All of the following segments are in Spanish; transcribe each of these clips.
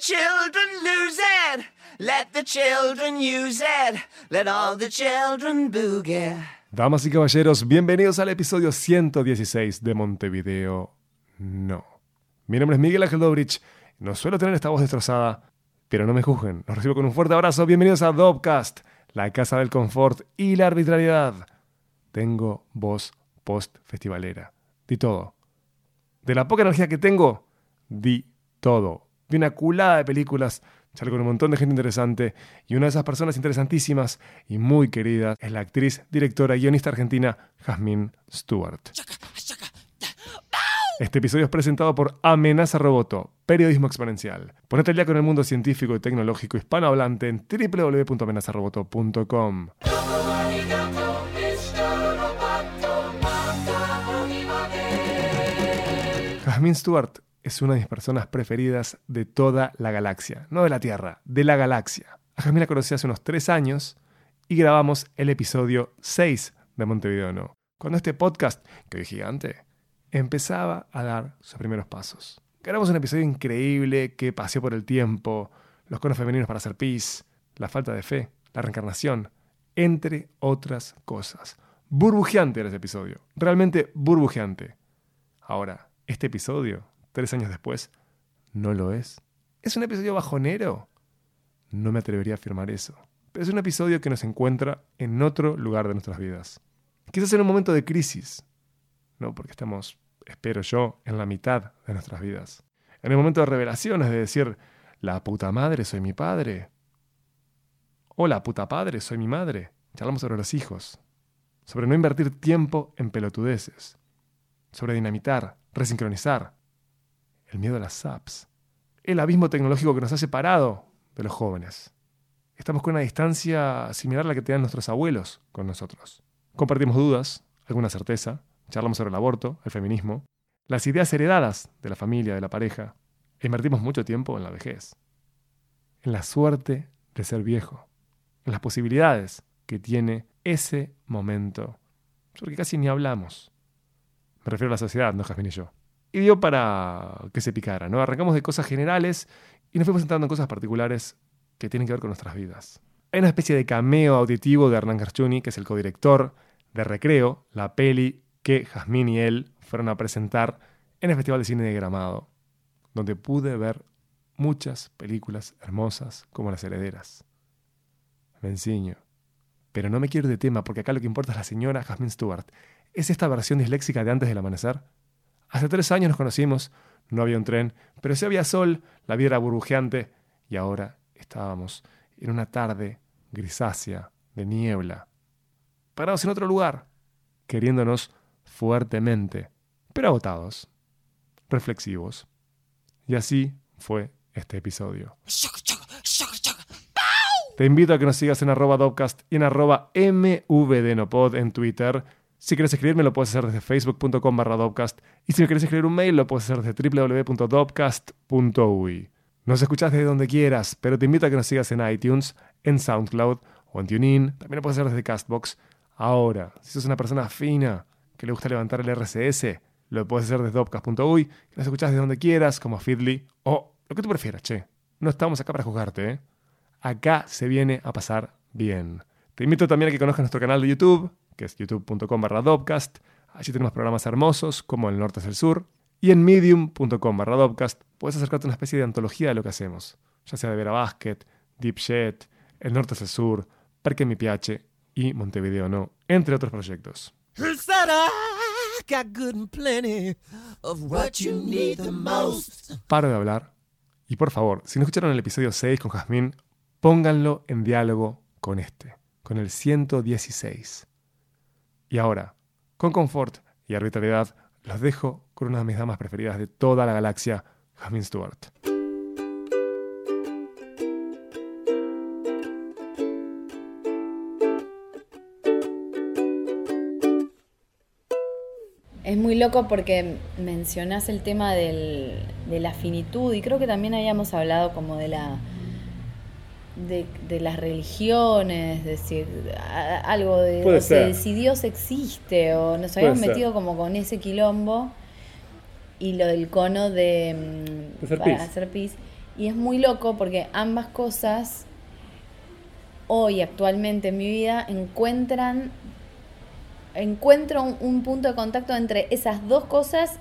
children lose it. Let the children use it. Let all the children boogie. Damas y caballeros, bienvenidos al episodio 116 de Montevideo No. Mi nombre es Miguel Ángel Dobrich. No suelo tener esta voz destrozada, pero no me juzguen. Los recibo con un fuerte abrazo. Bienvenidos a Dobcast, la casa del confort y la arbitrariedad. Tengo voz post-festivalera. Di todo. De la poca energía que tengo, di todo. Vi una culada de películas, charlo con un montón de gente interesante y una de esas personas interesantísimas y muy queridas es la actriz, directora y guionista argentina Jasmine Stewart. Este episodio es presentado por Amenaza Roboto, periodismo exponencial. Ponete al día con el mundo científico y tecnológico hispanohablante en www.amenazaroboto.com. Jasmine Stewart es una de mis personas preferidas de toda la galaxia, no de la Tierra, de la galaxia. A Jasmine la conocí hace unos tres años y grabamos el episodio 6 de Montevideo No, cuando este podcast, que hoy es gigante, empezaba a dar sus primeros pasos. Grabamos un episodio increíble que paseó por el tiempo, los conos femeninos para hacer pis, la falta de fe, la reencarnación, entre otras cosas. Burbujeante era ese episodio, realmente burbujeante. Ahora, este episodio, tres años después, no lo es. ¿Es un episodio bajonero? No me atrevería a afirmar eso. Pero es un episodio que nos encuentra en otro lugar de nuestras vidas. Quizás en un momento de crisis. No, porque estamos, espero yo, en la mitad de nuestras vidas. En el momento de revelaciones, de decir, la puta madre soy mi padre. O la puta padre soy mi madre. Charlamos sobre los hijos. Sobre no invertir tiempo en pelotudeces. Sobre dinamitar, resincronizar. El miedo a las SAPs. El abismo tecnológico que nos ha separado de los jóvenes. Estamos con una distancia similar a la que tenían nuestros abuelos con nosotros. Compartimos dudas, alguna certeza, charlamos sobre el aborto, el feminismo, las ideas heredadas de la familia, de la pareja, e invertimos mucho tiempo en la vejez, en la suerte de ser viejo, en las posibilidades que tiene ese momento, sobre que casi ni hablamos. Me refiero a la sociedad, no Jasmine y yo. Y dio para que se picara, ¿no? Arrancamos de cosas generales y nos fuimos entrando en cosas particulares que tienen que ver con nuestras vidas. Hay una especie de cameo auditivo de Hernán Garchuni, que es el codirector de Recreo, la peli que Jazmín y él fueron a presentar en el Festival de Cine de Gramado, donde pude ver muchas películas hermosas como Las Herederas. Me enseño. Pero no me quiero de tema porque acá lo que importa es la señora Jasmine Stewart. ¿Es esta versión disléxica de antes del amanecer? Hace tres años nos conocimos, no había un tren, pero sí había sol, la vida era burbujeante y ahora estábamos en una tarde grisácea de niebla, parados en otro lugar, queriéndonos fuertemente, pero agotados, reflexivos. Y así fue este episodio. Te invito a que nos sigas en arroba y en arroba mvdnopod en Twitter. Si quieres escribirme lo puedes hacer desde facebook.com barra Dopcast y si me quieres escribir un mail lo puedes hacer desde www.dopcast.ui. Nos escuchas desde donde quieras, pero te invito a que nos sigas en iTunes, en SoundCloud o en TuneIn. También lo puedes hacer desde Castbox. Ahora, si sos una persona fina que le gusta levantar el RCS, lo puedes hacer desde dopcast.ui. Nos escuchas desde donde quieras, como Feedly o lo que tú prefieras, che. No estamos acá para juzgarte, ¿eh? Acá se viene a pasar bien. Te invito también a que conozcas nuestro canal de YouTube, que es youtube.com barra Dopcast. Allí tenemos programas hermosos como El Norte es el Sur. Y en medium.com barra Dopcast puedes acercarte a una especie de antología de lo que hacemos, ya sea de Vera Basket, Deep Jet, El Norte es el Sur, Parque Mi Piache y Montevideo No, entre otros proyectos. Paro de hablar. Y por favor, si no escucharon el episodio 6 con Jazmín, pónganlo en diálogo con este, con el 116. Y ahora, con confort y arbitrariedad, los dejo con una de mis damas preferidas de toda la galaxia, Jasmine Stewart. Es muy loco porque mencionás el tema de la finitud y creo que también habíamos hablado como de la de, de las religiones, es decir, a- algo de o sea, si Dios existe o nos habíamos metido como con ese quilombo y lo del cono de, mm, De hacer para pis. hacer pis. Y es muy loco porque ambas cosas hoy actualmente en mi vida encuentran encuentro un, un punto de contacto entre esas dos cosas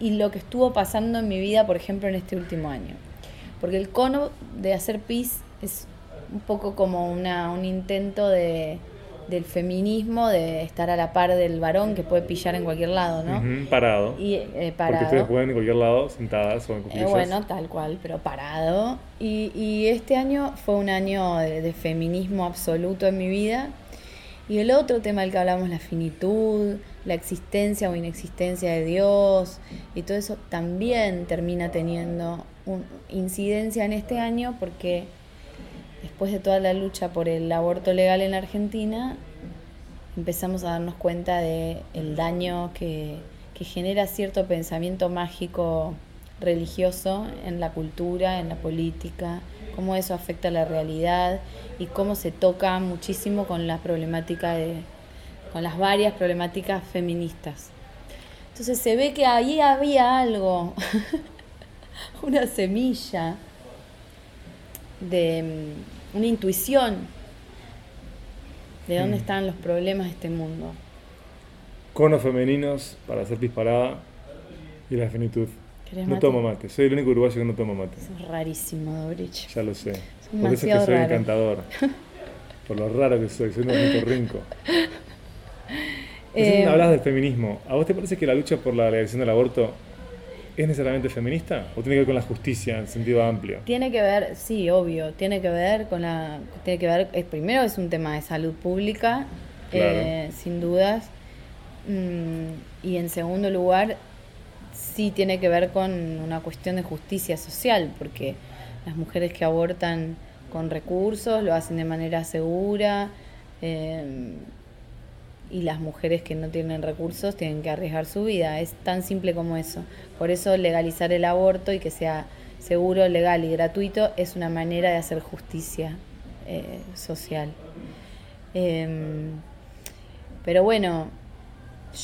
y lo que estuvo pasando en mi vida, por ejemplo, en este último año. Porque el cono de hacer pis es un poco como una, un intento de, del feminismo, de estar a la par del varón que puede pillar en cualquier lado, ¿no? Ujú, parado. Y eh, Porque ustedes parado. pueden en cualquier lado, sentadas o en Eh, cuclillas. bueno, tal cual, pero parado. Y, y este año fue un año de, de feminismo absoluto en mi vida. Y el otro tema del que hablamos, la finitud, la existencia o inexistencia de Dios, y todo eso también termina teniendo un, incidencia en este año porque después de toda la lucha por el aborto legal en la Argentina, empezamos a darnos cuenta de el daño que, que genera cierto pensamiento mágico religioso en la cultura, en la política, cómo eso afecta la realidad y cómo se toca muchísimo con la problemática de con las varias problemáticas feministas. Entonces se ve que ahí había algo, una semilla de mm, una intuición de dónde Mm. están los problemas de este mundo. Conos femeninos para hacer disparada y la finitud. ¿Querés No mate? tomo mate. Soy el único uruguayo que no toma mate. Eso es rarísimo, Dobrich. Ya lo sé. Por eso es que soy raro. encantador. Por lo raro que soy. Soy un rinco. Eh, Hablas del feminismo. ¿A vos te parece que la lucha por la legalización del aborto es necesariamente feminista? ¿O tiene que ver con la justicia en sentido amplio? Tiene que ver, sí, obvio, tiene que ver con la, tiene que ver, eh, primero es un tema de salud pública, Claro. eh, sin dudas, Mm, y en segundo lugar, sí tiene que ver con una cuestión de justicia social, porque las mujeres que abortan con recursos lo hacen de manera segura, eh, y las mujeres que no tienen recursos tienen que arriesgar su vida. Es tan simple como eso. Por eso legalizar el aborto y que sea seguro, legal y gratuito es una manera de hacer justicia eh, social. Em, pero bueno,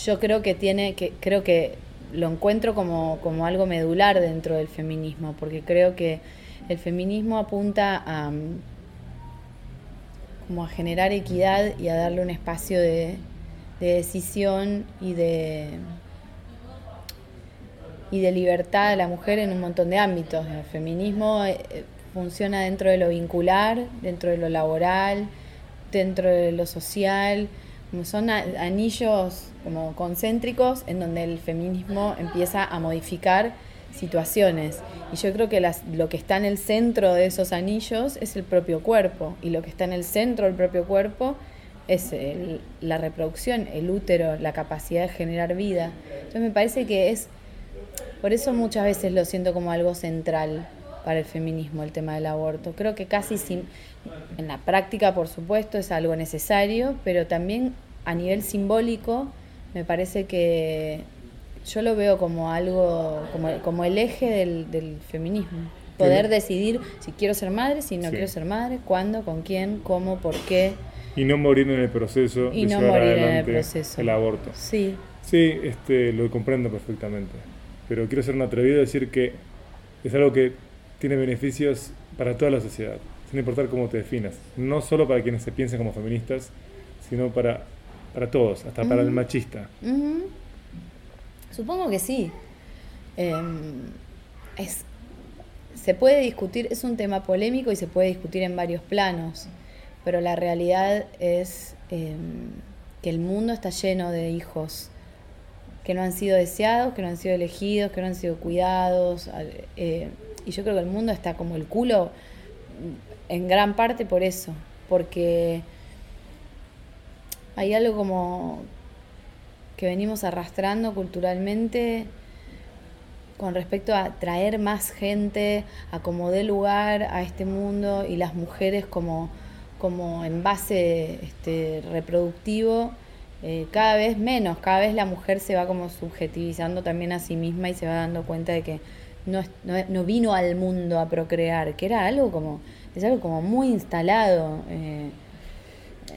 yo creo que tiene que creo que lo encuentro como, como algo medular dentro del feminismo, porque creo que el feminismo apunta a mm, como a generar equidad y a darle un espacio de, de decisión y de y de libertad a la mujer en un montón de ámbitos. El feminismo eh, funciona dentro de lo vincular, dentro de lo laboral, dentro de lo social, son anillos como concéntricos en donde el feminismo empieza a modificar situaciones. Y yo creo que las- lo que está en el centro de esos anillos es el propio cuerpo, y lo que está en el centro del propio cuerpo es el- la reproducción, el útero, la capacidad de generar vida. Entonces me parece que es, por eso muchas veces lo siento como algo central para el feminismo, el tema del aborto. Creo que casi sin, en la práctica, por supuesto, es algo necesario, pero también a nivel simbólico me parece que yo lo veo como algo, como, como el eje del, del feminismo. Poder decidir si quiero ser madre, si no Sí. quiero ser madre, cuándo, con quién, cómo, por qué. Y no morir en el proceso Y de no llevar el adelante proceso. el aborto. Sí, Sí, este, lo comprendo perfectamente. Pero quiero ser un atrevido a decir que es algo que tiene beneficios para toda la sociedad, sin importar cómo te definas. No solo para quienes se piensan como feministas, sino para, para todos, hasta para el machista. Ujú. Supongo que sí. Em, es, se puede discutir, es un tema polémico y se puede discutir en varios planos, pero la realidad es em, que el mundo está lleno de hijos que no han sido deseados, que no han sido elegidos, que no han sido cuidados. eh, y yo creo que el mundo está como el culo en gran parte por eso, porque hay algo como que venimos arrastrando culturalmente con respecto a traer más gente, a como lugar a este mundo y las mujeres como, como envase este, reproductivo, eh, cada vez menos, cada vez la mujer se va como subjetivizando también a sí misma y se va dando cuenta de que no, no, no vino al mundo a procrear, que era algo como, es algo como muy instalado. eh,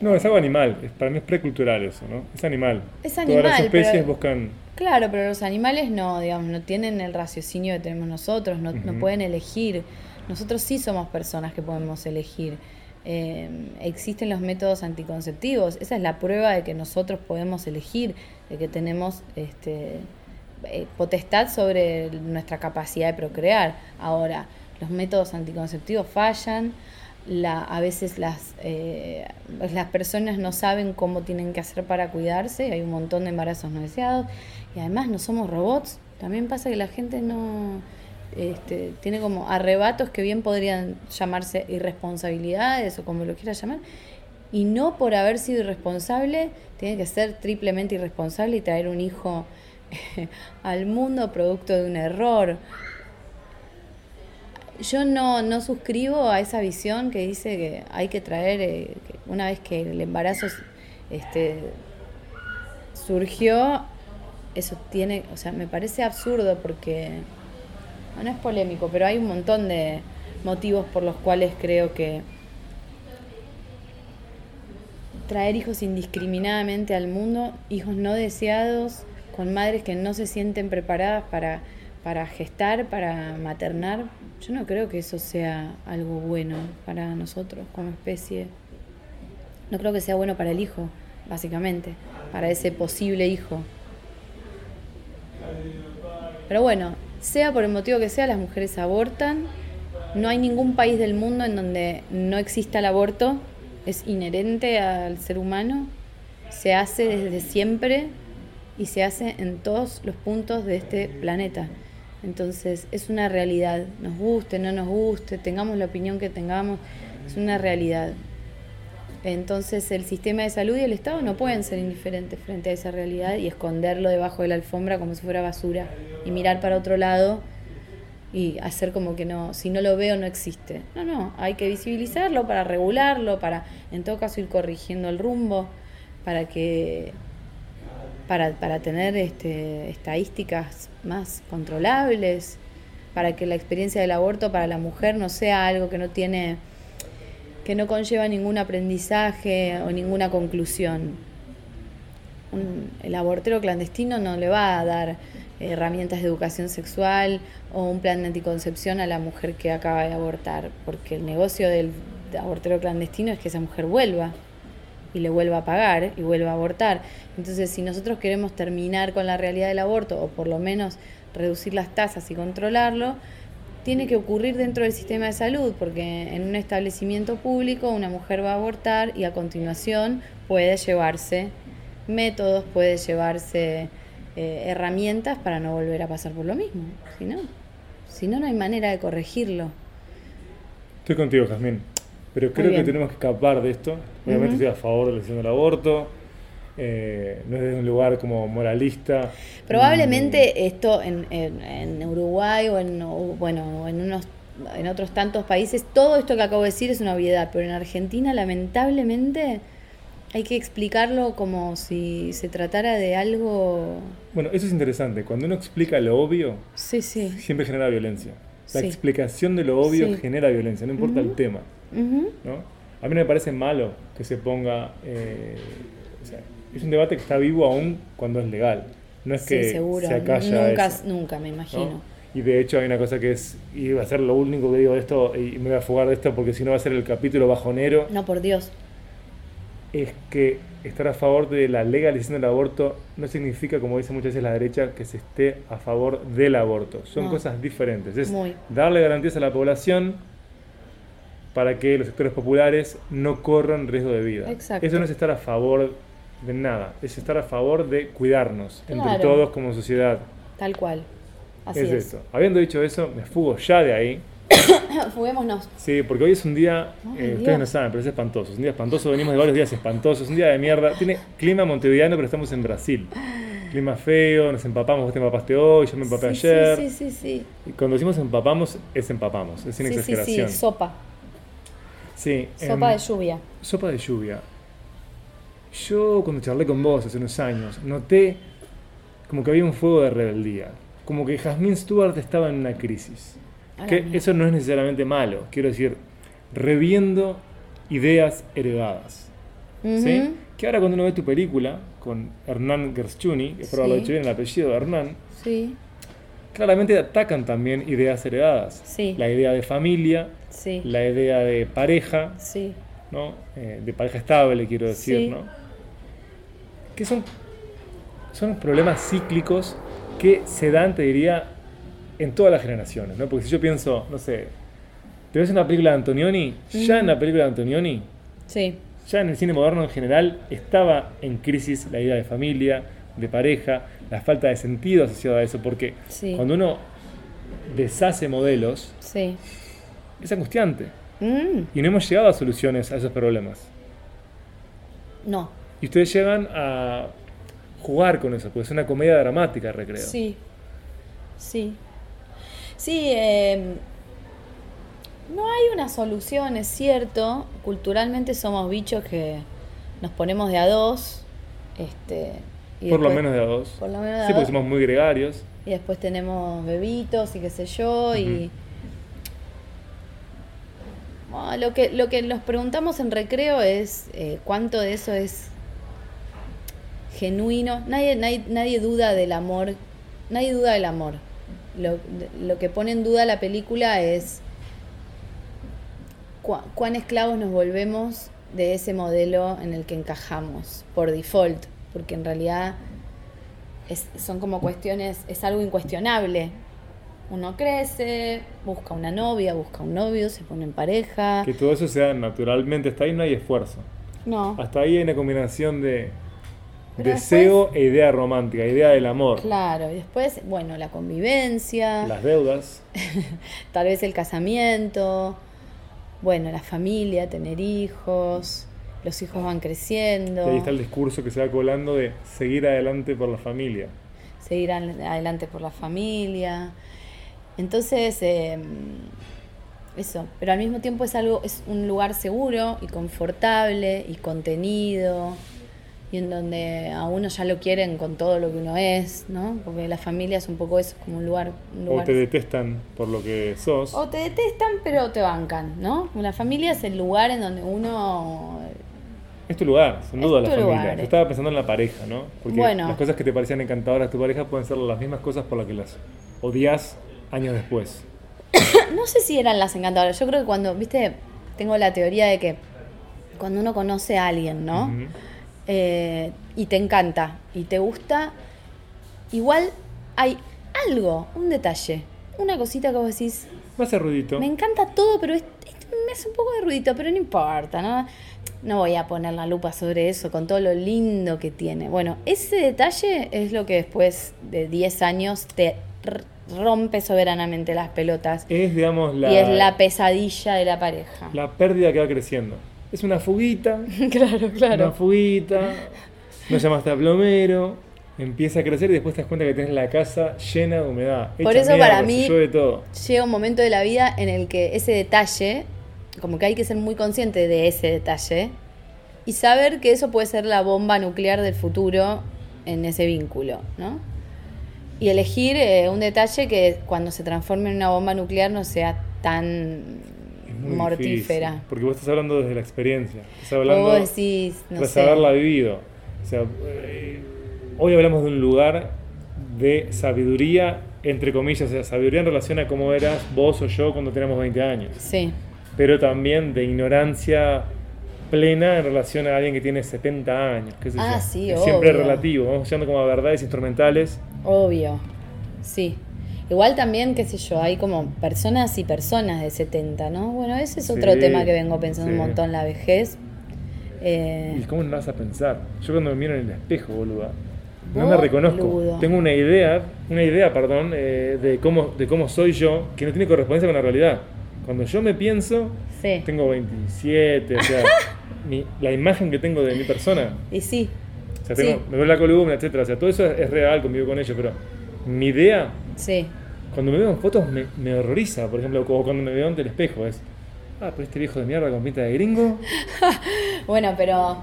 No, es algo animal. Es- para mí es precultural eso, ¿no? Es animal. Es Todas las especies pero- buscan... Claro, pero los animales no, digamos, no tienen el raciocinio que tenemos nosotros, no, no pueden elegir. Nosotros sí somos personas que podemos elegir. Eh, existen los métodos anticonceptivos. Esa es la prueba de que nosotros podemos elegir, de que tenemos este, eh, potestad sobre nuestra capacidad de procrear. Ahora, los métodos anticonceptivos fallan. La, a veces las, eh, las personas no saben cómo tienen que hacer para cuidarse, hay un montón de embarazos no deseados y además no somos robots. También pasa que la gente no este, tiene como arrebatos que bien podrían llamarse irresponsabilidades o como lo quiera llamar, y no por haber sido irresponsable tiene que ser triplemente irresponsable y traer un hijo al mundo producto de un error. Yo no, no suscribo a esa visión que dice que hay que traer, eh, que una vez que el embarazo este, surgió, eso tiene, o sea, me parece absurdo porque, no, es polémico, pero hay un montón de motivos por los cuales creo que traer hijos indiscriminadamente al mundo, hijos no deseados, con madres que no se sienten preparadas para, para gestar, para maternar, yo no creo que eso sea algo bueno para nosotros como especie. No creo que sea bueno para el hijo, básicamente, para ese posible hijo. Pero bueno, sea por el motivo que sea, las mujeres abortan. No hay ningún país del mundo en donde no exista el aborto. Es inherente al ser humano. Se hace desde siempre y se hace en todos los puntos de este planeta. Entonces es una realidad. Nos guste, no nos guste, tengamos la opinión que tengamos, es una realidad. Entonces el sistema de salud y el Estado no pueden ser indiferentes frente a esa realidad y esconderlo debajo de la alfombra como si fuera basura y mirar para otro lado y hacer como que no, si no lo veo no existe. No, no, hay que visibilizarlo para regularlo, para en todo caso ir corrigiendo el rumbo, para que para, para tener este, estadísticas más controlables, para que la experiencia del aborto para la mujer no sea algo que no tiene que no conlleva ningún aprendizaje o ninguna conclusión. Un- el abortero clandestino no le va a dar herramientas de educación sexual o un plan de anticoncepción a la mujer que acaba de abortar, porque el negocio del abortero clandestino es que esa mujer vuelva y le vuelva a pagar y vuelva a abortar. Entonces, si nosotros queremos terminar con la realidad del aborto o por lo menos reducir las tasas y controlarlo, tiene que ocurrir dentro del sistema de salud, porque en un establecimiento público una mujer va a abortar y a continuación puede llevarse métodos, puede llevarse eh, herramientas para no volver a pasar por lo mismo. Si no, si no, no hay manera de corregirlo. Estoy contigo, Jazmín. Pero creo que tenemos que escapar de esto. Obviamente estoy a favor de la del aborto. Eh, no es desde un lugar como moralista. Probablemente esto en, en- en Uruguay o en, o, bueno, en, unos, en otros tantos países, todo esto que acabo de decir es una obviedad, pero en Argentina lamentablemente hay que explicarlo como si se tratara de algo... Bueno, eso es interesante. Cuando uno explica lo obvio, Sí, sí. siempre genera violencia. La Sí. explicación de lo obvio genera violencia, no importa el tema. ¿no? A mí no me parece malo que se ponga... eh, es un debate que está vivo aún cuando es legal. No es Sí, que seguro. se acalla Nunca, eso, nunca, me ¿no? imagino. Y de hecho hay una cosa que es, y va a ser lo único que digo de esto, y me voy a fugar de esto porque si no va a ser el capítulo bajonero, No, por Dios. es que estar a favor de la legalización del aborto no significa, como dice muchas veces la derecha, que se esté a favor del aborto. Son No. cosas diferentes. Es Muy. darle garantías a la población para que los sectores populares no corran riesgo de vida. Exacto. Eso no es estar a favor de nada, es estar a favor de cuidarnos entre todos como sociedad. Tal cual. Así es, es. eso. Habiendo dicho eso, me fugo ya de ahí. Fuguémonos. Sí, porque hoy es un día, eh, ustedes no saben, pero es espantoso. Es un día espantoso, venimos de varios días espantosos, un día de mierda. Tiene clima montevideano, pero estamos en Brasil. Clima feo, nos empapamos, vos te empapaste hoy, yo me empapé Sí, ayer. Sí, sí, sí, sí. Y cuando decimos empapamos, es empapamos, es sin Sí, sí, exageración. sí, sopa. Sí, Sopa em, de lluvia. Sopa de lluvia. Yo cuando charlé con vos hace unos años, noté como que había un fuego de rebeldía. Como que Jasmine Stewart estaba en una crisis. Que eso no es necesariamente malo. Quiero decir, reviendo ideas heredadas. ¿sí? Ujú. Que ahora cuando uno ve tu película con Hernán Gershuni, que espero Sí. lo dicho bien el apellido de Hernán, Sí, claramente atacan también ideas heredadas. Sí. La idea de familia, sí, la idea de pareja, sí. ¿no? Eh, de pareja estable, quiero decir, Sí. ¿no? Que son, son problemas cíclicos que se dan, te diría, en todas las generaciones, ¿no? Porque si yo pienso, no sé, te ves una película de Antonioni, ya en la película de Antonioni, Sí, ya en el cine moderno en general estaba en crisis la idea de familia, de pareja, la falta de sentido asociado a eso, porque Sí. cuando uno deshace modelos, sí. es angustiante. Mm, Y no hemos llegado a soluciones a esos problemas. no. Y ustedes llegan a jugar con eso, porque es una comedia dramática, recreo. Sí, sí. Sí, eh, no hay una solución, es cierto. Culturalmente somos bichos que nos ponemos de a dos. Este, y Por lo menos de a dos. Por lo menos de a Sí, porque dos. somos muy gregarios. Y después tenemos bebitos y qué sé yo. Y lo, que, lo que nos preguntamos en recreo es eh, cuánto de eso es genuino. Nadie, nadie, nadie duda del amor. Nadie duda del amor. Lo, lo que pone en duda la película es cuán esclavos nos volvemos de ese modelo en el que encajamos por default. Porque en realidad es- son como cuestiones, es algo incuestionable. Uno crece, busca una novia, busca un novio, se pone en pareja. Que todo eso se da naturalmente, hasta ahí no hay esfuerzo. No, Hasta ahí hay una combinación de Pero deseo e idea romántica, idea del amor. claro. Y después, bueno, la convivencia, Las deudas. tal vez el casamiento, bueno, la familia, tener hijos, los hijos van Y creciendo, ahí está el discurso que se va colando de seguir adelante por la familia. seguir adelante por la familia. Entonces, eh, eso, pero al mismo tiempo es algo, es un lugar seguro y confortable y contenido y en donde a uno ya lo quieren con todo lo que uno es, ¿no? Porque la familia es un poco eso, como un lugar, un O te detestan por lo que sos. o te detestan pero te bancan, ¿no? La familia es el lugar en donde uno Es tu lugar, sin duda la familia. lugar. Yo estaba pensando en la pareja, ¿no? Porque Bueno. las cosas que te parecían encantadoras de tu pareja pueden ser las mismas cosas por las que las odias años después. No sé si eran las encantadoras. Yo creo que cuando, viste, tengo la teoría de que cuando uno conoce a alguien, ¿no? Eh, y te encanta y te gusta, igual hay algo, un detalle, una cosita que vos decís, Me hace ruidito. me encanta todo, pero es- es- me hace un poco de ruidito, pero no importa, ¿no? No voy a poner la lupa sobre eso con todo lo lindo que tiene. Bueno, ese detalle es lo que después de 10 años te rompe soberanamente las pelotas Es, digamos, la, y es la pesadilla de la pareja. la pérdida que va creciendo. Es una fuguita, claro, una claro. fuguita, no llamaste a plomero, empieza a crecer y después te das cuenta que tenés la casa llena de humedad. Por eso para mí- todo. Llega un momento de la vida en el que ese detalle, como que hay que ser muy consciente de ese detalle y saber que eso puede ser la bomba nuclear del futuro en ese vínculo, ¿no? Y elegir eh, un detalle que cuando se transforme en una bomba nuclear no sea tan muy mortífera. difícil, porque vos estás hablando desde la experiencia. Estás hablando vos decís, no tras sé. haberla vivido. O sea, eh, hoy hablamos de un lugar de sabiduría, entre comillas, o sea, sabiduría en relación a cómo eras vos o yo cuando teníamos 20 años, Sí, pero también de ignorancia plena en relación a alguien que tiene 70 años. qué sé Ah, yo. sí, es siempre obvio. relativo, vamos llegando como a verdades instrumentales. obvio. Sí. Igual también, qué sé yo, hay como personas y personas de 70, ¿no? Bueno, ese es otro Sí, tema que vengo pensando sí. un montón, la vejez. Eh, ¿Y cómo no vas a pensar? Yo cuando me miro en el espejo, boluda, no me reconozco. boludo. Tengo una idea, una idea, perdón, eh, de cómo de cómo soy yo que no tiene correspondencia con la realidad. Cuando yo me pienso, sí. tengo 27, o sea, mi- la imagen que tengo de mi persona, Y sí, o sea, tengo, me veo la columna, etcétera, o sea, todo eso es, es real, convivo con ello, pero mi idea, sí. Cuando me veo en fotos me, me horroriza, por ejemplo, o cuando me veo ante el espejo, es, ah, pero este viejo de mierda con pinta de gringo, Bueno, pero.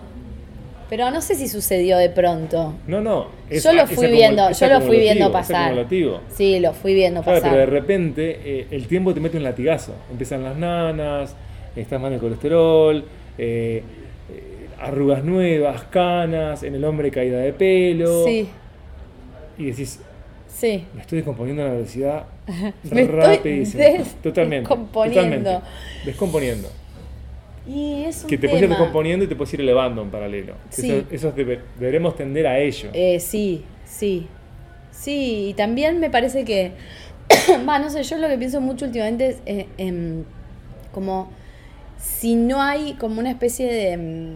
Pero no sé si sucedió de pronto. no, no, yo lo fui viendo, yo lo fui viendo pasar. Sí, lo fui viendo Claro, pasar. pero de repente eh, el tiempo te mete un latigazo. Empiezan las nanas, estás mal de colesterol, eh, eh, arrugas nuevas, canas, en el hombre caída de pelo. Sí, Y decís, sí. me estoy descomponiendo a una velocidad Me estoy totalmente. descomponiendo. Totalmente. Descomponiendo. Y es un Que te puedes ir descomponiendo y te puedes ir elevando en paralelo. Sí. Eso, eso debe- deberemos tender a ello. Eh, sí, sí. Sí, y también me parece que, va, no sé, yo lo que pienso mucho últimamente es eh, em, como si no hay como una especie de, em,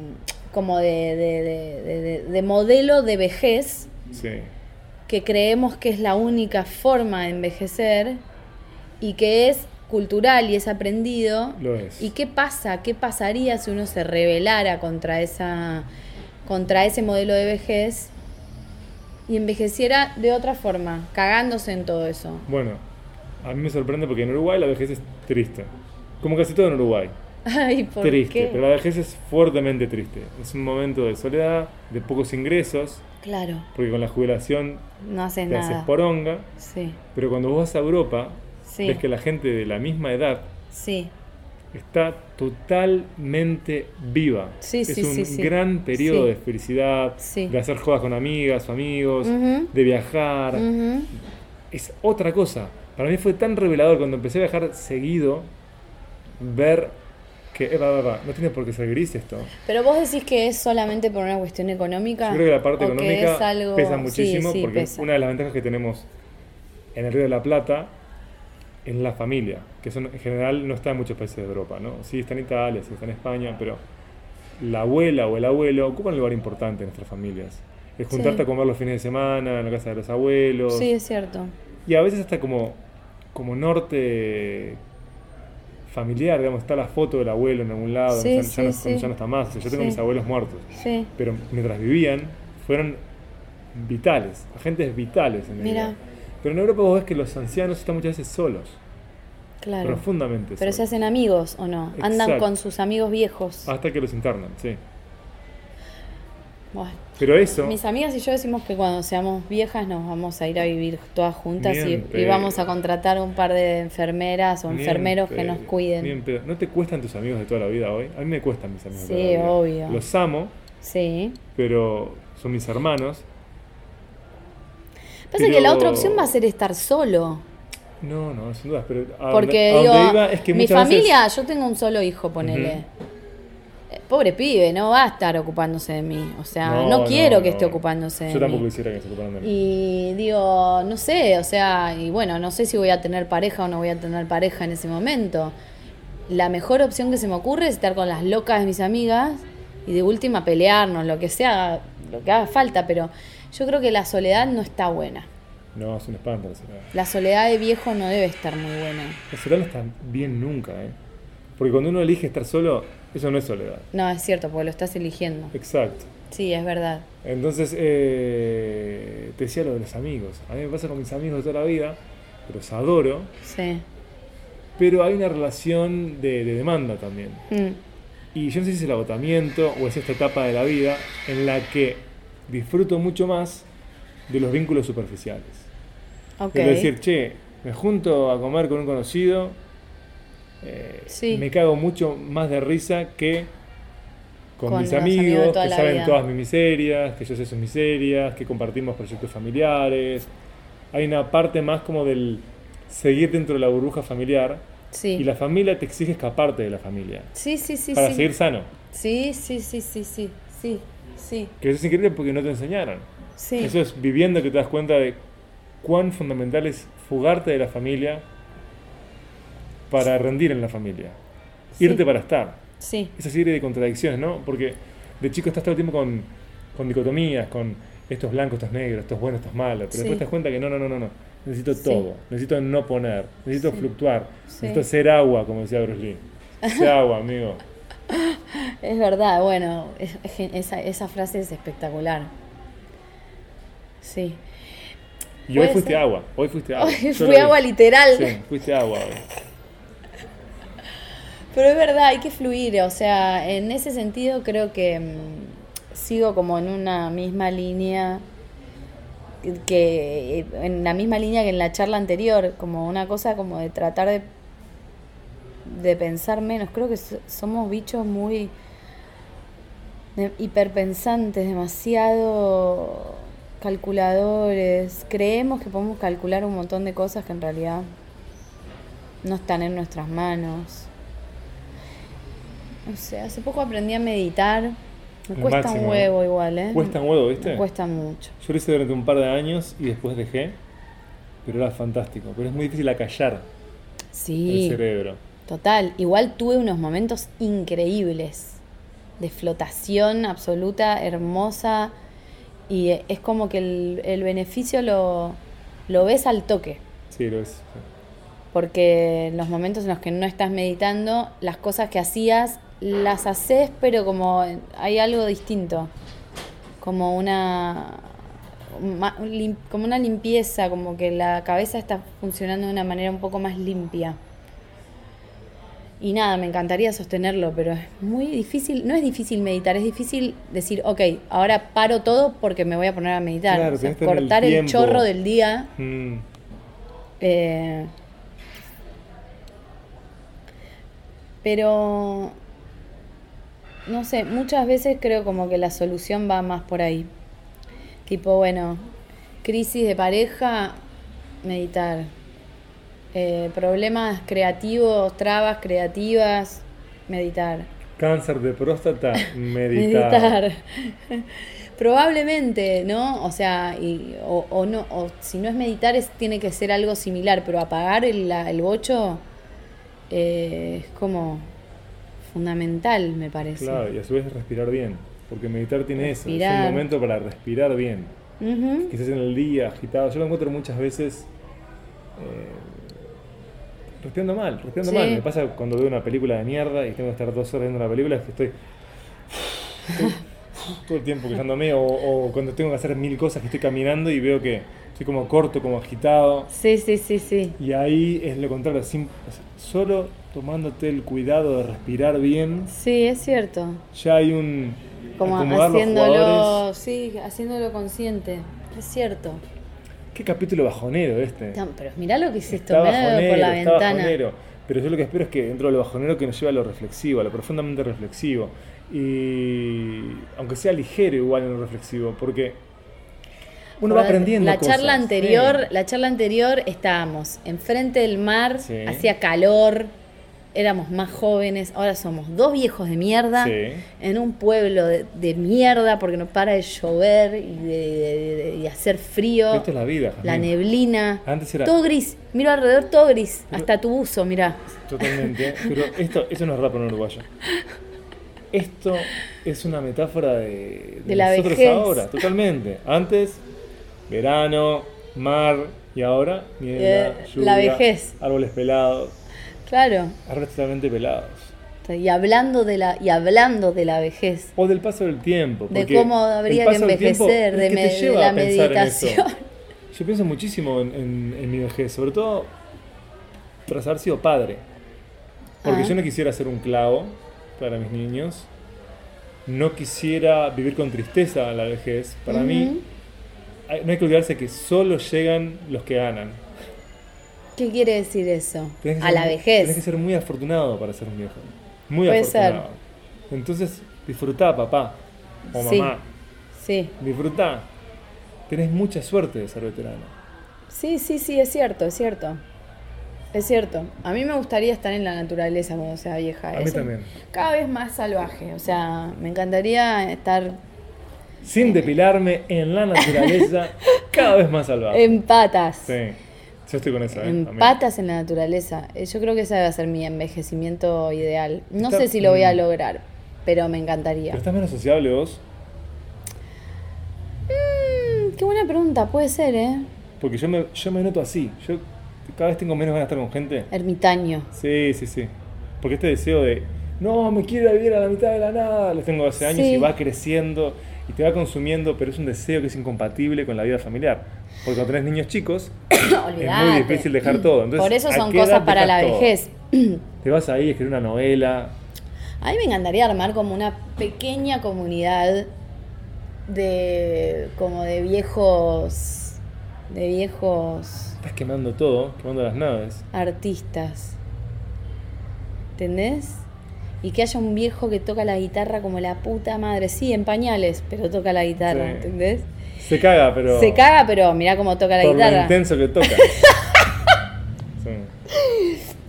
como de- de modelo de vejez Sí. Que creemos que es la única forma de envejecer y que es cultural y es aprendido. Lo es. ¿Y qué pasa? ¿Qué pasaría si uno se rebelara contra esa contra ese modelo de vejez y envejeciera de otra forma, cagándose en todo eso? Bueno, a mí me sorprende porque en Uruguay la vejez es triste. Como casi todo en Uruguay. Ay, ¿por triste. qué? Pero la vejez es fuertemente triste. Es un momento de soledad, de pocos ingresos, Claro, porque con la jubilación no haces te haces nada. poronga. Sí, Pero cuando vos vas a Europa, Sí. ves que la gente de la misma edad sí, está totalmente viva. Sí, es sí, un sí, gran periodo de felicidad, de hacer jodas con amigas o amigos, de viajar. Es otra cosa. Para mí fue tan revelador cuando empecé a viajar seguido, ver que, eh, va, va, va, no tiene por qué ser gris esto. Pero vos decís que es solamente por una cuestión económica. Yo creo que la parte económica algo- pesa muchísimo sí, porque pesa. una de las ventajas que tenemos en el Río de la Plata es la familia, que eso en general no está en muchos países de Europa, ¿no? Sí está en Italia, sí está en España, pero la abuela o el abuelo ocupan un lugar importante en nuestras familias. Es juntarte Sí. a comer los fines de semana en la casa de los abuelos. Sí, es cierto. Y a veces hasta como, como norte familiar, digamos, está la foto del abuelo en algún lado, Sí, ya, no, sí. ya no está más. O sea, yo tengo mis abuelos muertos pero mientras vivían, fueron vitales, agentes vitales en mi Mira. Pero en Europa vos ves que los ancianos están muchas veces solos, Claro. profundamente Pero se solos. hacen amigos o no? Andan con sus amigos viejos. Hasta que los internan, sí. Bueno, Pero eso, mis amigas y yo decimos que cuando seamos viejas nos vamos a ir a vivir todas juntas y, vamos a contratar un par de enfermeras o enfermeros que nos cuiden. ¿No te cuestan tus amigos de toda la vida hoy? A mí me cuestan mis amigos de Sí, toda la vida. obvio. Los amo, Sí. pero son mis hermanos. Pasa Pero- que la otra opción va a ser estar solo. No, no, sin dudas, pero a Porque a digo, iba es que mi muchas veces- familia, yo tengo un solo hijo, ponele. Eh, Pobre pibe, no va a estar ocupándose de mí. O sea, no, No, quiero no, que esté ocupándose de Yo tampoco mí. quisiera que se ocuparan de mí. Y digo, no sé, o sea, y bueno, no sé si voy a tener pareja o no voy a tener pareja en ese momento. La mejor opción que se me ocurre es estar con las locas de mis amigas y de última pelearnos, lo que sea, lo que haga falta, pero yo creo que la soledad no está buena. No, es un espanto la soledad. La soledad de viejo no debe estar muy buena. La soledad no está bien nunca, ¿eh? Porque cuando uno elige estar solo, eso no es soledad. No, es cierto, porque lo estás eligiendo. Exacto. Sí, es verdad. Entonces, eh, te decía lo de los amigos. A mí me pasa con mis amigos de toda la vida, los adoro, Sí. pero hay una relación de, de demanda también. Mm, Y yo no sé si es el agotamiento o es esta etapa de la vida en la que disfruto mucho más de los vínculos superficiales. Es decir, che, me junto a comer con un conocido, eh, Sí. me cago mucho más de risa que con, Con mis amigos que saben vida. todas mis miserias, que yo sé sus miserias, que compartimos proyectos familiares. Hay una parte más como del seguir dentro de la burbuja familiar sí. y la familia te exige escaparte de la familia Sí, sí, sí, para sí. seguir sano. Sí, sí, sí, sí, sí, sí, sí, Que eso es increíble porque no te enseñaron. sí. Eso es viviendo que te das cuenta de cuán fundamental es fugarte de la familia para rendir en la familia. Sí. Irte para estar. Sí, Esa serie de contradicciones, ¿no? Porque de chico estás todo el tiempo con, con dicotomías, con estos blancos, estos negros, estos buenos, estos malos. Pero Sí. después te das cuenta que no, no, no, no, no. Necesito todo. Necesito no poner. Necesito fluctuar. Necesito ser agua, como decía Bruce Lee. Sé agua, amigo. es verdad, bueno, es- esa, esa frase es espectacular. Sí. Y hoy fuiste ser. agua. Hoy fuiste agua. Hoy fui agua literal. Sí, fuiste agua hoy. Pero es verdad, hay que fluir, o sea, en ese sentido creo que mm, sigo como en una misma línea que- que en la misma línea que en la charla anterior, como una cosa como de tratar de de pensar menos. Creo que so- somos bichos muy hiperpensantes, demasiado calculadores. Creemos que podemos calcular un montón de cosas que en realidad no están en nuestras manos. No sé, hace poco aprendí a meditar. Me El cuesta máximo. un huevo igual, ¿eh? Cuesta un huevo, ¿viste? Me cuesta mucho. Yo lo hice durante un par de años y después dejé, pero era fantástico. Pero es muy difícil acallar Sí. el cerebro. Total, igual tuve unos momentos increíbles de flotación absoluta, hermosa, y es como que el, el beneficio lo, lo ves al toque, Sí, lo es. porque en los momentos en los que no estás meditando, las cosas que hacías las haces, pero como hay algo distinto, como una, como una limpieza, como que la cabeza está funcionando de una manera un poco más limpia. Y nada, me encantaría sostenerlo, pero es muy difícil. No es difícil meditar, es difícil decir, ok, ahora paro todo porque me voy a poner a meditar. Claro, O sea, el cortar el, chorro del día. Mm, eh, pero, no sé, muchas veces creo como que la solución va más por ahí. Tipo, bueno, crisis de pareja, meditar. Eh, problemas creativos, trabas creativas, meditar. Cáncer de próstata, meditar. Meditar. Probablemente, ¿no? O sea, y- o, o no, o si no es meditar, es, tiene que ser algo similar, pero apagar el, la- el bocho eh, es como fundamental, me parece. Claro, y a su vez respirar bien. Porque meditar tiene eso. Es un momento para respirar bien. Quizás en el día, agitado. Yo lo encuentro muchas veces eh, respirando mal, respirando Sí. mal. Me pasa cuando veo una película de mierda y tengo que estar dos horas viendo una película, es que estoy, estoy todo el tiempo quejándome. O, o cuando tengo que hacer mil cosas que estoy caminando y veo que estoy como corto, como agitado. Sí, sí, sí, sí. Y ahí es lo contrario, sin- solo tomándote el cuidado de respirar bien, Sí, es cierto. ya hay un... Como los haciéndolo, sí, haciéndolo consciente. Es cierto. Qué capítulo bajonero este. Pero mirá lo que hiciste, bajonero, por la está ventana. bajonero. Pero yo lo que espero es que dentro de lo bajonero que nos lleve a lo reflexivo, a lo profundamente reflexivo. Y aunque sea ligero igual en lo reflexivo, porque uno va aprendiendo La cosas. charla anterior, Sí. la charla anterior estábamos enfrente del mar, Sí. hacía calor, éramos más jóvenes, ahora somos dos viejos de mierda Sí. en un pueblo de, de mierda porque no para de llover y de, hacer frío, Esto es la vida. la neblina, Antes era- todo gris, miro alrededor todo gris, Pero- hasta tu buzo, mira. Totalmente. Pero esto, eso no es rap en uruguayo. Esto es una metáfora de, de De la nosotros vejez. ahora, totalmente. Antes, verano, mar, y ahora, niebla, Eh, lluvia, la vejez. árboles pelados, Claro. árboles totalmente pelados. Y hablando de la y hablando de la vejez, O del paso del tiempo. de cómo habría que envejecer, de, me- de la meditación. Yo pienso muchísimo en, en- en mi vejez, sobre todo tras haber sido padre. Porque Ah. yo no quisiera ser un clavo para mis niños. No quisiera vivir con tristeza la vejez. Para mí, no hay que olvidarse que solo llegan los que ganan. ¿Qué quiere decir eso? A ser la vejez. Tenés que ser muy afortunado para ser un viejo. Muy Puede ser. afortunado. Entonces, disfrutá, papá. O Sí. mamá. Sí, Disfrutá. Tenés mucha suerte de ser veterano. sí, sí, sí, es cierto, es cierto. Es cierto. A mí me gustaría estar en la naturaleza cuando sea vieja. A mí también. Cada vez más salvaje. O sea, me encantaría estar Sin depilarme en la naturaleza, cada vez más salvaje. en patas. Sí. Yo estoy con esa, ¿eh? En También. patas en la naturaleza. Eh, Yo creo que ese debe ser mi envejecimiento ideal. No Está- sé si lo voy a mm. lograr, pero me encantaría. Pero estás menos sociable vos, Mm, qué buena pregunta, puede ser, ¿eh? porque yo me, yo me noto así. Yo cada vez tengo menos ganas de estar con gente. Ermitaño. Sí, sí, sí. Porque este deseo de, no, me quiero ir a vivir a la mitad de la nada, lo tengo hace años Sí. y va creciendo y te va consumiendo, pero es un deseo que es incompatible con la vida familiar. Porque cuando tenés niños chicos, Olvidate. muy difícil dejar todo. Entonces, Por eso ¿a son cosas para la todo? vejez. Te vas ahí a escribir una novela. A mí me encantaría armar como una pequeña comunidad de como de viejos de viejos Estás quemando todo, quemando las naves. artistas. ¿Entendés? Y que haya un viejo que toca la guitarra como la puta madre. Sí, en pañales, pero toca la guitarra, Sí. ¿entendés? Se caga, pero. Se caga, pero mirá cómo toca la por lo guitarra. intenso que toca. Sí.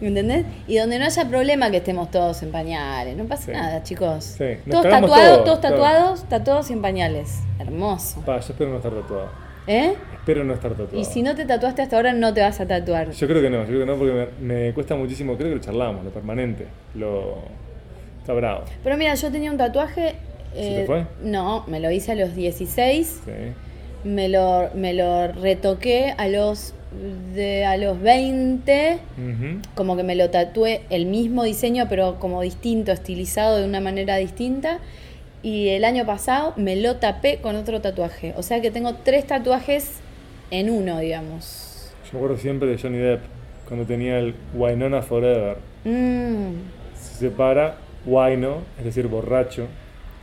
¿Entendés? Y donde no haya problema que estemos todos en pañales. No pasa Sí. nada, chicos. Sí, Todos tatuados, todos, todos claro. tatuados, tatuados y en pañales. Hermoso. Pa, yo espero no estar tatuado. ¿Eh? Espero no estar tatuado. Y si no te tatuaste hasta ahora, no te vas a tatuar. Yo creo que no, yo creo que no, porque me, me cuesta muchísimo, creo que lo charlamos, lo permanente. Lo. Está bravo. Pero mira, yo tenía un tatuaje. ¿Se te fue? No, me lo hice a los 16. Sí. Me lo, me lo retoqué a los, de, a los 20. Ujú. Como que me lo tatué el mismo diseño, pero como distinto, estilizado de una manera distinta. Y el año pasado me lo tapé con otro tatuaje. O sea que tengo tres tatuajes en uno, digamos. Yo me acuerdo siempre de Johnny Depp, cuando tenía el Wynonna Forever. Mm, Se separa Wino, es decir, borracho,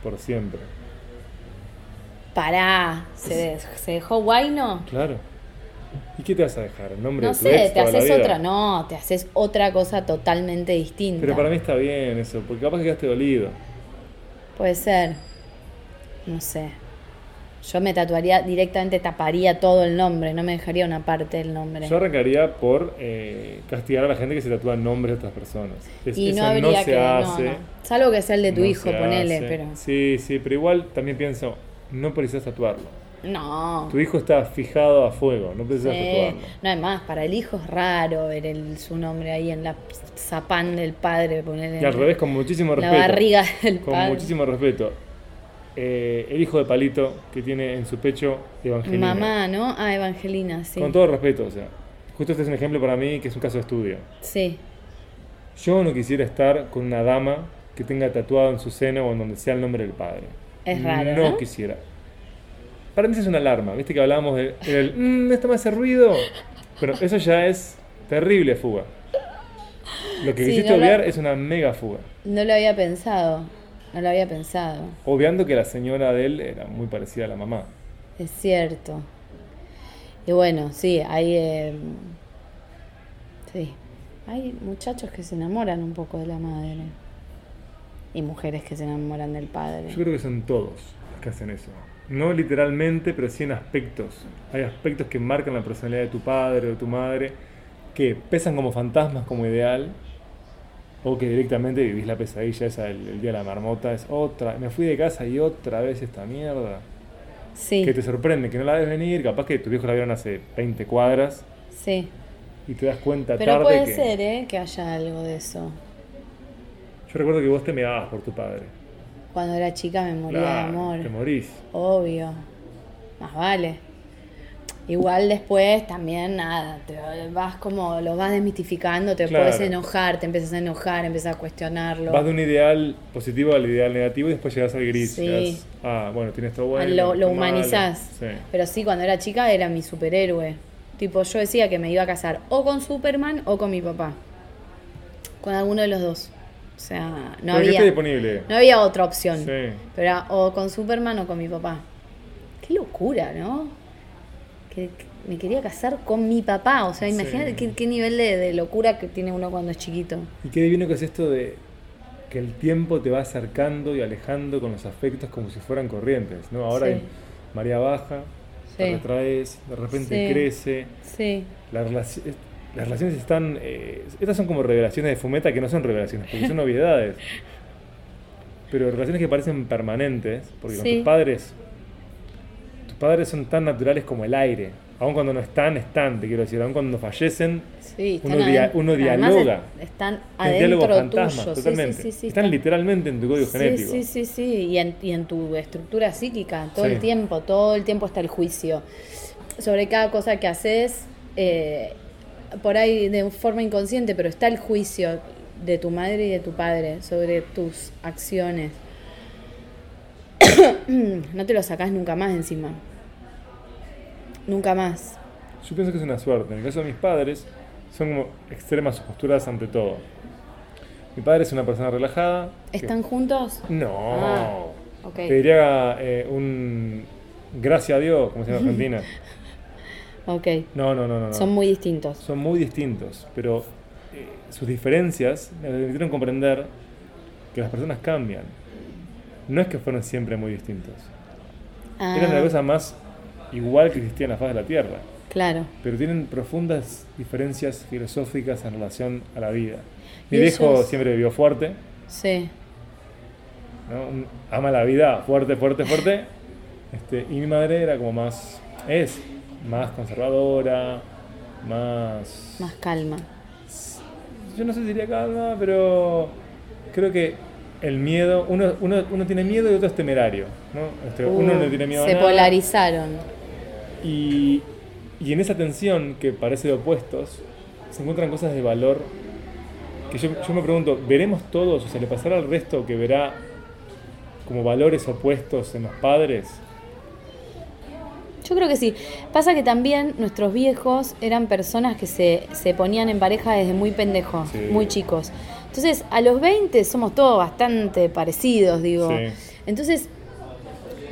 por siempre. pará, ¿se, de- ¿se dejó Guayno? Claro. ¿Y qué te vas a dejar? ¿El nombre No de tu sé, ex te la haces vida? otra, no, te haces otra cosa totalmente distinta. Pero para mí está bien eso, porque capaz que quedaste dolido. Puede ser. No sé. Yo me tatuaría, directamente taparía todo el nombre, no me dejaría una parte del nombre. Yo arrancaría por eh, castigar a la gente que se tatúa nombres de otras personas. Es- y no habría se que. no, hace. no. Salvo que sea el de tu hijo, se ponele, hace. pero. Sí, sí, pero igual también pienso, no precisas tatuarlo. No. Tu hijo está fijado a fuego, no precisas Sí. tatuarlo. No, además, para el hijo es raro ver el- su nombre ahí en la zapán del padre, ponerle Y al revés, con muchísimo la respeto. barriga del Con padre. muchísimo respeto. Eh, el hijo de Palito que tiene en su pecho Evangelina. Mamá, ¿no? Ah, Evangelina, sí. Con todo respeto, o sea. Justo este es un ejemplo para mí que es un caso de estudio. Sí. Yo no quisiera estar con una dama que tenga tatuado en su seno o en donde sea el nombre del padre. Es raro, No ¿no? quisiera. Para mí eso es una alarma. ¿Viste que hablábamos del el, "Mm, esto me hace ruido? Pero eso ya es terrible fuga. Lo que Sí, quisiste no lo- obviar es una mega fuga. No lo había pensado. No lo había pensado. Obviando que la señora de él era muy parecida a la mamá. Es cierto. Y bueno, sí, hay. eh, sí. Hay muchachos que se enamoran un poco de la madre. Y mujeres que se enamoran del padre. Yo creo que son todos los que hacen eso. No literalmente, pero sí en aspectos. Hay aspectos que marcan la personalidad de tu padre o de tu madre, que pesan como fantasmas, como ideal, o que directamente vivís la pesadilla esa del, del día de la marmota. Es otra, me fui de casa y otra vez esta mierda. Sí, Que te sorprende, que no la ves venir, capaz que tus viejos la vieron hace 20 cuadras sí. y te das cuenta Pero tarde puede que... ser, ¿eh? Que haya algo de eso. Yo recuerdo que vos te meabas por tu padre. Cuando era chica me moría de amor. Te morís. Obvio. Más vale. Igual después también nada, te vas como, lo vas desmitificando, te Claro. puedes enojar, te empiezas a enojar, empiezas a cuestionarlo. Vas de un ideal positivo al ideal negativo y después llegas al gris. Sí. Ah, bueno, tiene esto Ah, bueno. lo, lo humanizás. Sí. Pero sí, cuando era chica era mi superhéroe. Tipo, yo decía que me iba a casar o con Superman o con mi papá. Con alguno de los dos. O sea, no Porque había, disponible. no había otra opción. Sí. Pero era o con Superman o con mi papá. Qué locura, ¿no? Que, me quería casar con mi papá. O sea, Sí. imagínate qué, qué nivel de, de locura que tiene uno cuando es chiquito. Y qué divino que es esto de que el tiempo te va acercando y alejando con los afectos como si fueran corrientes, ¿no? Ahora Sí. María baja, te Sí. retraes, de repente crece. Sí. La las relaciones están... eh, estas son como revelaciones de fumeta que no son revelaciones, porque son novedades. Pero relaciones que parecen permanentes, porque Sí. padres... Padres son tan naturales como el aire. Aun cuando no están, están, te quiero decir. Aun cuando fallecen, Sí, Uno están dia- uno dialoga. es- están adentro fantasma, tuyo. Sí, totalmente. Sí, sí, sí, están literalmente en tu código Sí, genético. Sí, sí, sí, y en, y en tu estructura psíquica, todo el tiempo, todo el tiempo está el juicio. Sobre cada cosa que haces, eh, por ahí de forma inconsciente, pero está el juicio de tu madre y de tu padre sobre tus acciones. no te lo sacás nunca más encima. Nunca más. Yo pienso que es una suerte. En el caso de mis padres, son como extremas sus posturas ante todo. Mi padre es una persona relajada. que- ¿Están juntos? No. Ah. Te diría eh, un... Gracias a Dios, como se llama en Argentina. Ok. No, no, no, no. no. Son muy distintos. Son muy distintos, pero eh, sus diferencias me permitieron comprender que las personas cambian. No es que fueron siempre muy distintos. Ah, Eran la cosa más igual que existía en la faz de la Tierra. Claro. pero tienen profundas diferencias filosóficas en relación a la vida. Mi viejo siempre vivió fuerte, Sí. ¿no? Un- ama la vida fuerte, fuerte, fuerte. Este, y mi madre era como más, es más conservadora, más... Más calma. Yo no sé si diría calma, pero creo que el miedo, uno, uno, uno tiene miedo y otro es temerario. ¿no? Este, uno Uh, no tiene miedo a Se nada. polarizaron. Y, y en esa tensión que parece de opuestos, se encuentran cosas de valor que yo, yo me pregunto, ¿veremos todos? O sea, ¿le pasará al resto que verá como valores opuestos en los padres? Yo creo que sí. Pasa que también nuestros viejos eran personas que se, se ponían en pareja desde muy pendejos, Sí. muy chicos. Entonces, a los 20 somos todos bastante parecidos, digo. Sí. Entonces,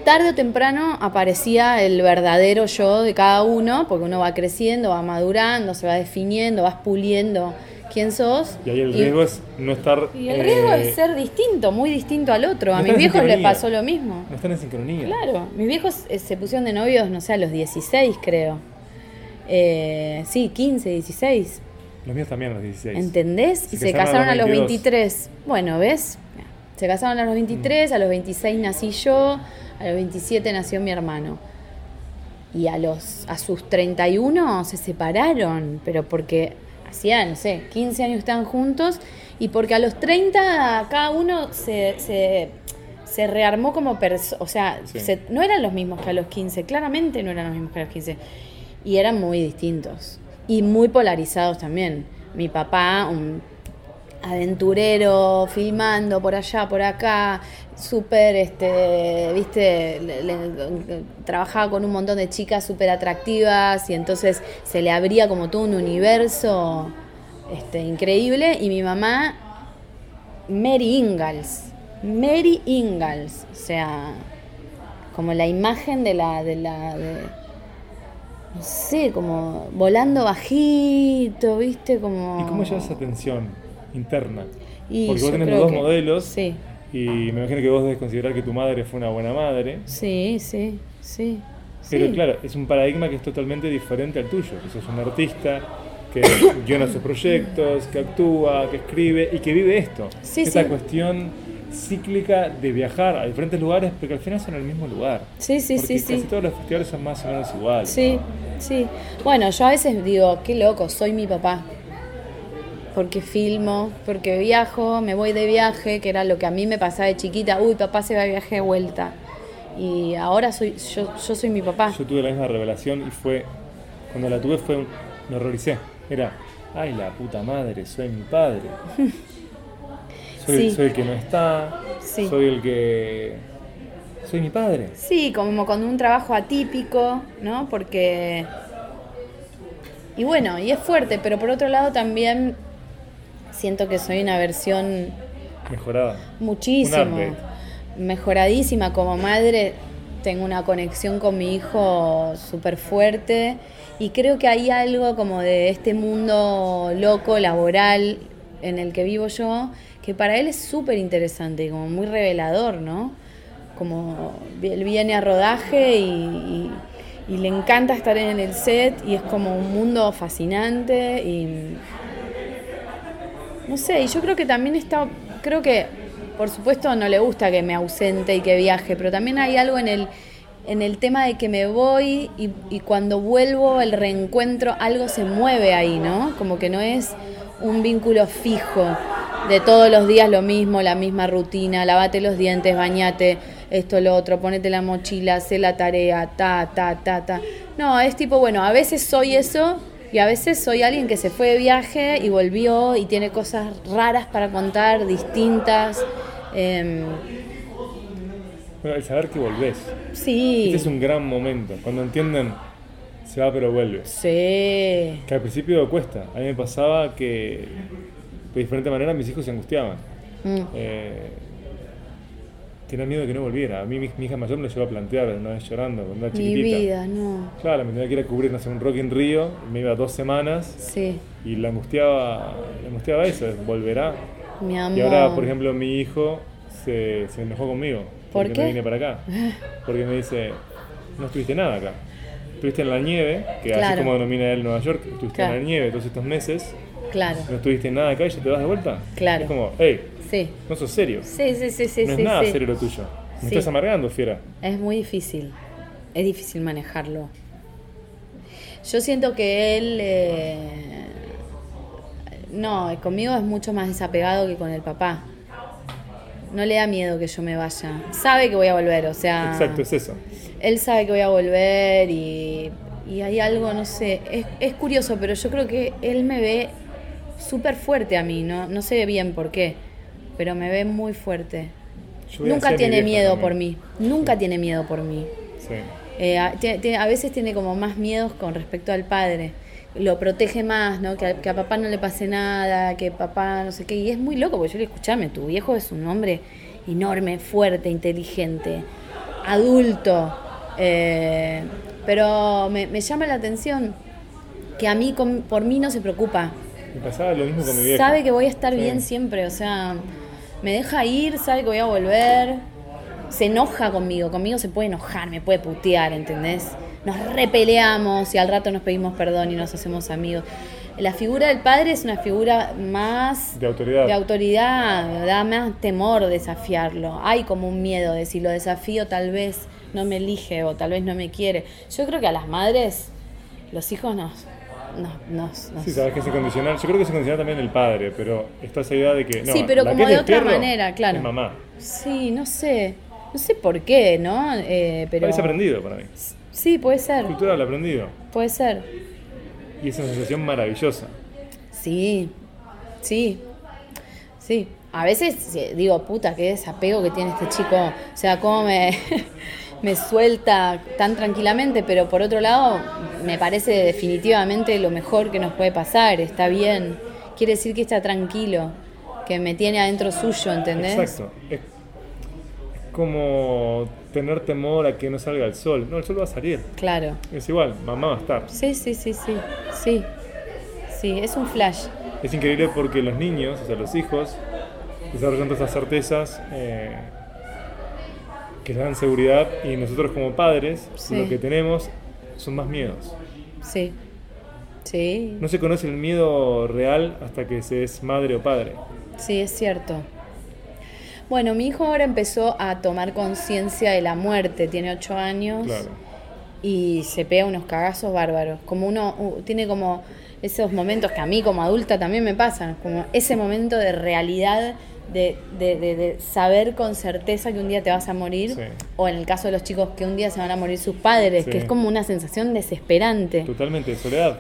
tarde o temprano aparecía el verdadero yo de cada uno, porque uno va creciendo, va madurando, se va definiendo, vas puliendo quién sos. Y ahí el riesgo es no estar... y el riesgo eh, es ser distinto, muy distinto al otro. A mis viejos les pasó lo mismo. No estar en sincronía. Claro, mis viejos eh, se pusieron de novios, no sé, a los 16 creo. Eh, sí, 15, 16. Los míos también a los 16. ¿Entendés? Se y se casaron a a los los 22. 23. Bueno, ¿ves? Se casaron a los 23, a los 26 nací yo, a los 27 nació mi hermano. Y a los a sus 31 se separaron, pero porque hacían, no sé, 15 años estaban juntos y porque a los 30 cada uno se, se, se rearmó como persona, o sea, Sí. se- no eran los mismos que a los 15, claramente no eran los mismos que a los 15. Y eran muy distintos y muy polarizados también. Mi papá, un aventurero, filmando por allá, por acá, súper, este, viste, le- trabajaba con un montón de chicas súper atractivas y entonces se le abría como todo un universo este, increíble. Y mi mamá, Mary Ingalls, Mary Ingalls, o sea, como la imagen de la, de la, de- no sé, como volando bajito, viste, como... ¿Y cómo llevas esa tensión interna? Y Porque vos tenés los dos que- modelos Sí, y me imagino que vos debes considerar que tu madre fue una buena madre. sí, sí, sí. Pero sí. claro, es un paradigma que es totalmente diferente al tuyo. Que sos un artista que guiona sus proyectos, que actúa, que escribe y que vive esto. Sí, Esa sí. cuestión cíclica de viajar a diferentes lugares, porque al final son el mismo lugar. Sí, sí, porque sí, casi sí. todos los festivales son más o menos iguales. Sí, sí. Bueno, yo a veces digo, qué loco, soy mi papá. Porque filmo, porque viajo, me voy de viaje, que era lo que a mí me pasaba de chiquita. Uy, papá se va de viaje de vuelta. Y ahora soy yo, yo soy mi papá. Yo tuve la misma revelación y fue, cuando la tuve fue, un- me horroricé. Era, ay la puta madre, soy mi padre. Soy, Sí. soy el que no está, Sí. soy el que... Soy mi padre. Sí, como con un trabajo atípico, ¿no? Porque... Y bueno, y es fuerte, pero por otro lado también siento que soy una versión Mejorada. muchísimo, mejoradísima como madre. Tengo una conexión con mi hijo súper fuerte y creo que hay algo como de este mundo loco, laboral, en el que vivo yo, que para él es súper interesante y como muy revelador, ¿no? Como él viene a rodaje y, y- y le encanta estar en el set y es como un mundo fascinante y no sé, y yo creo que también está, creo que por supuesto no le gusta que me ausente y que viaje, pero también hay algo en el, en el tema de que me voy y, y cuando vuelvo el reencuentro, algo se mueve ahí, ¿no? Como que no es un vínculo fijo de todos los días lo mismo, la misma rutina, lavate los dientes, bañate, esto, lo otro, ponete la mochila, hace la tarea, ta, ta, ta, ta. No, es tipo, bueno, a veces soy eso y a veces soy alguien que se fue de viaje y volvió y tiene cosas raras para contar, distintas. Em, Bueno, el saber que volvés. sí. Este es un gran momento. Cuando entienden, se va pero vuelve. Sí. Que al principio cuesta. A mí me pasaba que de diferente manera mis hijos se angustiaban. Mm. Eh, tenían miedo de que no volviera. A mí mi, mi hija mayor me lo llevó a plantear una vez llorando cuando era Mi chiquitita. vida, no. Claro, me tenía que ir a cubrir, no sé, un Rock in Rio, me iba dos semanas Sí. y la angustiaba, la angustiaba eso, volverá. Mi amor. Y ahora, por ejemplo, mi hijo se, se enojó conmigo. ¿Por porque qué? no vine para acá. Porque me dice, no estuviste nada acá. Estuviste en la nieve, que así Claro. como denomina él Nueva York, estuviste Claro. en la nieve todos estos meses, Claro, no estuviste nada acá y ya te vas de vuelta. Claro. Es como, hey, sí. no sos serio. Sí, sí, sí, sí, no sí. es nada sí. serio lo tuyo. Me Sí. estás amargando, fiera. Es muy difícil. Es difícil manejarlo. Yo siento que él. eh, no, conmigo es mucho más desapegado que con el papá. No le da miedo que yo me vaya. Sabe que voy a volver, o sea. Exacto, es eso. Él sabe que voy a volver y, y hay algo, no sé. Es, es curioso, pero yo creo que él me ve súper fuerte a mí. No, no sé bien por qué, pero me ve muy fuerte. Nunca tiene miedo también. por mí. Nunca tiene miedo por mí. Sí. Eh, a, veces tiene como más miedos con respecto al padre. Lo protege más, ¿no? Que a, que a papá no le pase nada, que papá no sé qué. Y es muy loco, porque yo le escuchame, tu viejo es un hombre enorme, fuerte, inteligente, adulto. Eh, pero me, me llama la atención que a mí, con- por mí no se preocupa. Me pasaba lo mismo con mi vieja. Sabe que voy a estar Sí. bien siempre, o sea, me deja ir, sabe que voy a volver. Se enoja conmigo, conmigo se puede enojar, me puede putear, ¿entendés? Nos repeleamos y al rato nos pedimos perdón y nos hacemos amigos. La figura del padre es una figura más De autoridad. de autoridad, da más temor desafiarlo. Hay como un miedo de si lo desafío tal vez no me elige o tal vez no me quiere. Yo creo que a las madres los hijos nos... nos, nos- nos- Sí, sabes que es incondicional. Yo creo que es incondicional también el padre, pero está esa idea de que. No, Sí, pero como de otra manera, claro. Es mamá. Sí, no sé. No sé por qué, ¿no? Eh, pero... Parece aprendido para mí. Sí, puede ser. Cultural aprendido. Puede ser. Y es una sensación maravillosa. Sí, sí, sí. A veces digo, puta, qué desapego que tiene este chico. O sea, cómo me, me suelta tan tranquilamente, pero por otro lado, me parece definitivamente lo mejor que nos puede pasar. Está bien. Quiere decir que está tranquilo, que me tiene adentro suyo, ¿entendés? Exacto. Es, como tener temor a que no salga el sol. No, el sol va a salir. Claro. Es igual, mamá va a estar. Sí, sí, sí, sí. Sí. Sí, es un flash. Es increíble porque los niños, o sea, los hijos, desarrollan todas esas certezas eh, que les dan seguridad y nosotros como padres Sí. lo que tenemos son más miedos. Sí. Sí. No se conoce el miedo real hasta que se es madre o padre. Sí, es cierto. Bueno, mi hijo ahora empezó a tomar conciencia de la muerte, tiene ocho años Claro. y se pega unos cagazos bárbaros. Como uno uh, tiene como esos momentos que a mí como adulta también me pasan, como ese momento de realidad, de, de- de- de saber con certeza que un día te vas a morir, Sí. o en el caso de los chicos que un día se van a morir sus padres, Sí. que es como una sensación desesperante Totalmente, soledad.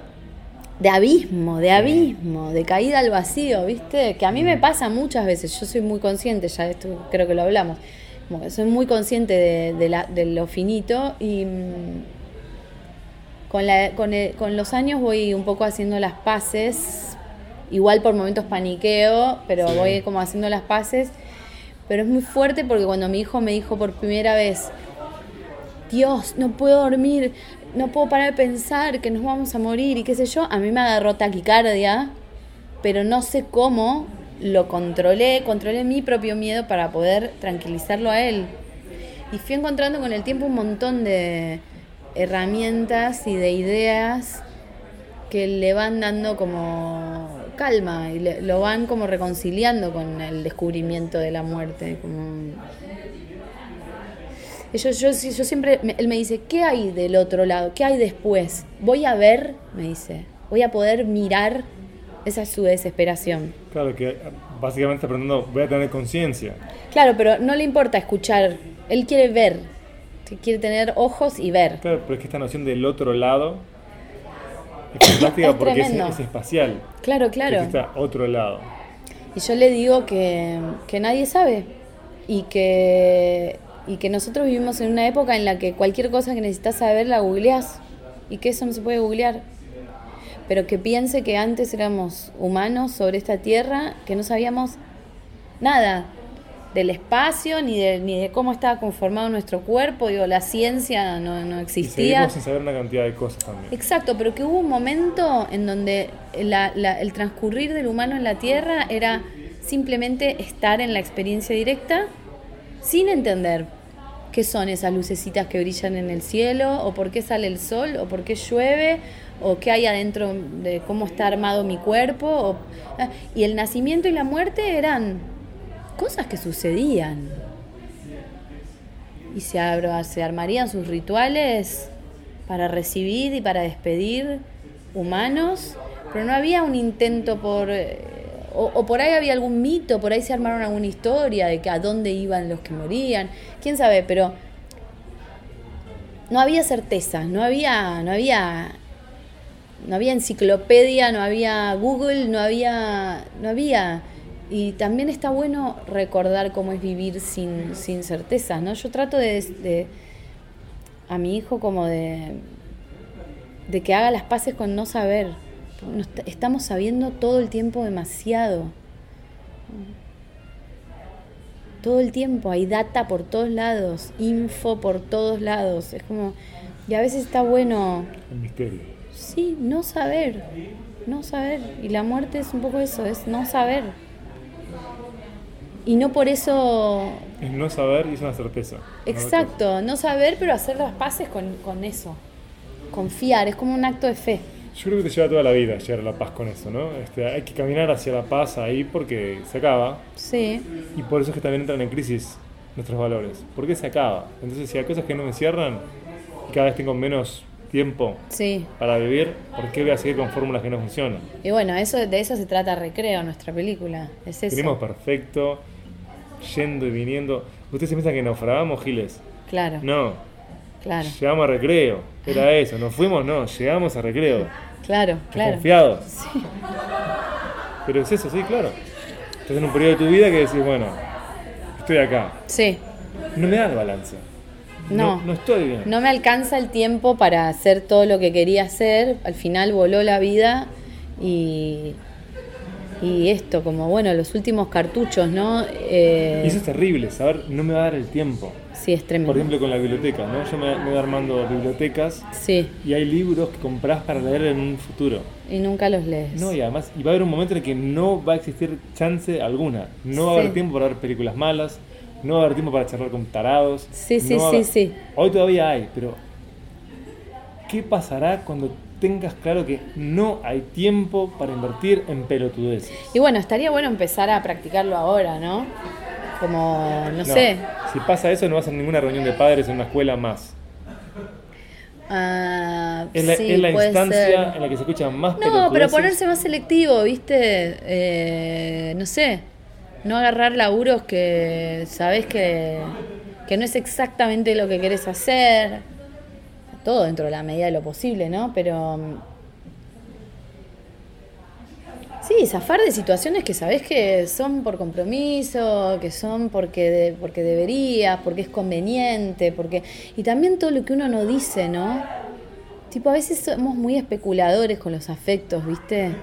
de abismo, de abismo, de caída al vacío, ¿viste? Que a mí me pasa muchas veces, yo soy muy consciente, ya de esto creo que lo hablamos, como que soy muy consciente de, de la- de lo finito y mm, con, la- con, el- con los años voy un poco haciendo las paces, igual por momentos paniqueo, pero Sí. voy como haciendo las paces, pero es muy fuerte porque cuando mi hijo me dijo por primera vez, Dios, no puedo dormir, no puedo parar de pensar que nos vamos a morir y qué sé yo, a mí me agarró taquicardia, pero no sé cómo lo controlé, controlé mi propio miedo para poder tranquilizarlo a él. Y fui encontrando con el tiempo un montón de herramientas y de ideas que le van dando como calma y le- lo van como reconciliando con el descubrimiento de la muerte. Como... Yo, yo, yo siempre, me- él me dice, ¿qué hay del otro lado? ¿Qué hay después? Voy a ver, me dice, voy a poder mirar. Esa es su desesperación. Claro que básicamente está aprendiendo, voy a tener conciencia. Claro, pero no le importa escuchar, él quiere ver, quiere tener ojos y ver. Claro, pero es que esta noción del otro lado es fantástica Es porque es, espacial. Claro, claro. exista otro lado. Y yo le digo que, que nadie sabe y que, y que nosotros vivimos en una época en la que cualquier cosa que necesitas saber la googleás y que eso no se puede googlear. Pero que piense que antes éramos humanos sobre esta tierra, que no sabíamos nada del espacio ni de, ni de cómo estaba conformado nuestro cuerpo. Digo, la ciencia no, no Y existía. seguimos sin saber una cantidad de cosas también. Exacto, pero que hubo un momento en donde la- la- el transcurrir del humano en la Tierra era simplemente estar en la experiencia directa sin entender qué son esas lucecitas que brillan en el cielo, o por qué sale el sol, o por qué llueve, o qué hay adentro de cómo está armado mi cuerpo. Ah, y el nacimiento y la muerte eran cosas que sucedían. Y se, se armarían sus rituales para recibir y para despedir humanos, pero no había un intento por... Eh, o, por ahí había algún mito, por ahí se armaron alguna historia de que a dónde iban los que morían, quién sabe, pero no había certeza, no había, no había, no había enciclopedia, no había Google, no había, no había. Y también está bueno recordar cómo es vivir sin, sin certezas, ¿no? Yo trato de a mi hijo como de, de que haga las paces con no saber. Estamos sabiendo todo el tiempo demasiado. Todo el tiempo hay data por todos lados, info por todos lados. Es como, y a veces está bueno... El misterio. Sí, no saber, no saber. Y la muerte es un poco eso, es no saber. Y no por eso es no saber y es una certeza. Exacto, no saber, pero hacer las paces con, con, eso. Confiar, es como un acto de fe. Yo creo que te lleva toda la vida llegar a la paz con eso, ¿no? Este, hay que caminar hacia la paz ahí porque se acaba. Sí. Y por eso es que también entran en crisis nuestros valores. Porque se acaba. Entonces, si hay cosas que no me cierran y cada vez tengo menos tiempo sí. para vivir, ¿por qué voy a seguir con fórmulas que no funcionan? Y bueno, eso, de eso se trata Recreo, nuestra película. Es eso. Perfecto yendo y viniendo. ¿Ustedes se piensan que naufragamos, Giles? Claro. No. Claro. Llegamos a recreo. Era eso. ¿Nos fuimos? No. Llegamos a recreo. Claro, claro. Confiados. Sí. Pero es eso, sí, claro. Estás en un periodo de tu vida que decís, bueno, estoy acá. Sí. No me da el balance. No, no, no, estoy bien. No me alcanza el tiempo para hacer todo lo que quería hacer. Al final voló la vida y, y esto, como bueno, los últimos cartuchos, ¿no? Eh, eso es terrible, saber, no me va a dar el tiempo. Sí, es tremendo. Por ejemplo, con la biblioteca, ¿no? Yo me, voy armando bibliotecas sí. y hay libros que compras para leer en un futuro. Y nunca los lees. No, y además, y va a haber un momento en el que no va a existir chance alguna. No va a haber tiempo para ver películas malas, no va a haber tiempo para charlar con tarados. Sí, sí, sí, sí. Hoy todavía hay, pero ¿qué pasará cuando tengas claro que no hay tiempo para invertir en pelotudeces. Y bueno, estaría bueno empezar a practicarlo ahora, ¿no? Como, no, sé. Si pasa eso, no vas a ninguna reunión de padres en una escuela más. Es la, sí, es la instancia en la que se escuchan más No, pero ponerse más selectivo, ¿viste? Eh, no sé. No agarrar laburos que sabes que, que no es exactamente lo que querés hacer todo dentro de la medida de lo posible, ¿no? Pero mm, sí, zafar de situaciones que sabes que son por compromiso, que son porque, porque deberías, porque es conveniente, porque y también todo lo que uno no dice, ¿no? Tipo, a veces somos muy especuladores con los afectos, ¿viste?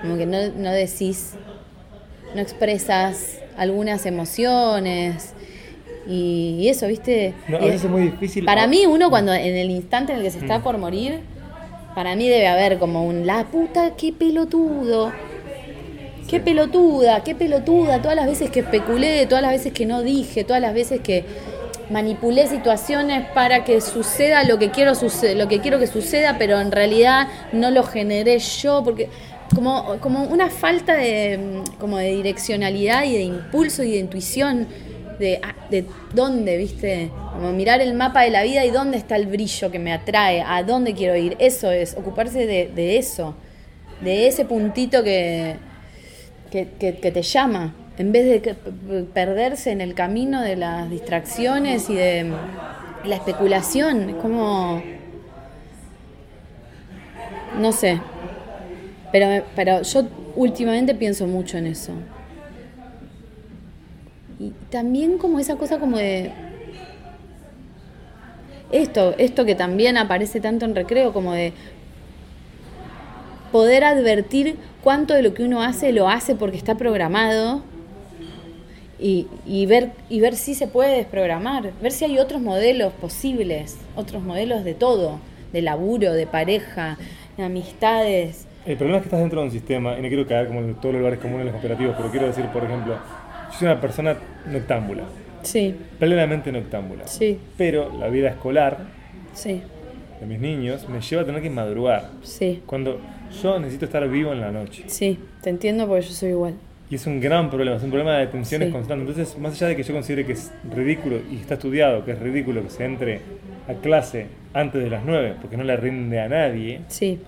Como que no, no decís, no expresas algunas emociones, y, eso, ¿viste? No, a veces es muy difícil. Para mí, uno cuando en el instante en el que se está mm. por morir, para mí debe haber como un, la puta, qué pelotudo. Qué pelotuda, qué pelotuda, todas las veces que especulé, todas las veces que no dije, todas las veces que manipulé situaciones para que suceda lo que quiero lo que quiero que suceda, pero en realidad no lo generé yo porque como, como una falta de como de direccionalidad y de impulso y de intuición de, ah, de dónde, ¿viste? Como mirar el mapa de la vida y dónde está el brillo que me atrae, a dónde quiero ir. Eso es, ocuparse de, eso, de ese puntito que, que, te llama, en vez de perderse en el camino de las distracciones y de la especulación. Es como. No sé. Pero, pero yo últimamente pienso mucho en eso. Y también como esa cosa como de... Esto, esto que también aparece tanto en recreo, como de poder advertir cuánto de lo que uno hace lo hace porque está programado y, y, ver, y ver si se puede desprogramar, ver si hay otros modelos posibles, otros modelos de todo, de laburo, de pareja, de amistades, El problema es que estás dentro de un sistema, y no quiero caer como en todos los lugares comunes los operativos, pero quiero decir, por ejemplo, yo soy una persona noctámbula, Sí, plenamente noctámbula. sí, Pero la vida escolar sí, de mis niños me lleva a tener que madrugar. sí, Cuando yo necesito estar vivo en la noche. sí. Te entiendo porque yo soy igual. Y es un gran problema, es un problema de tensiones Sí. constantes. Entonces, más allá de que yo considere que es ridículo, y está estudiado que es ridículo que se entre a clase antes de las 9, porque no le rinde a nadie, Sí,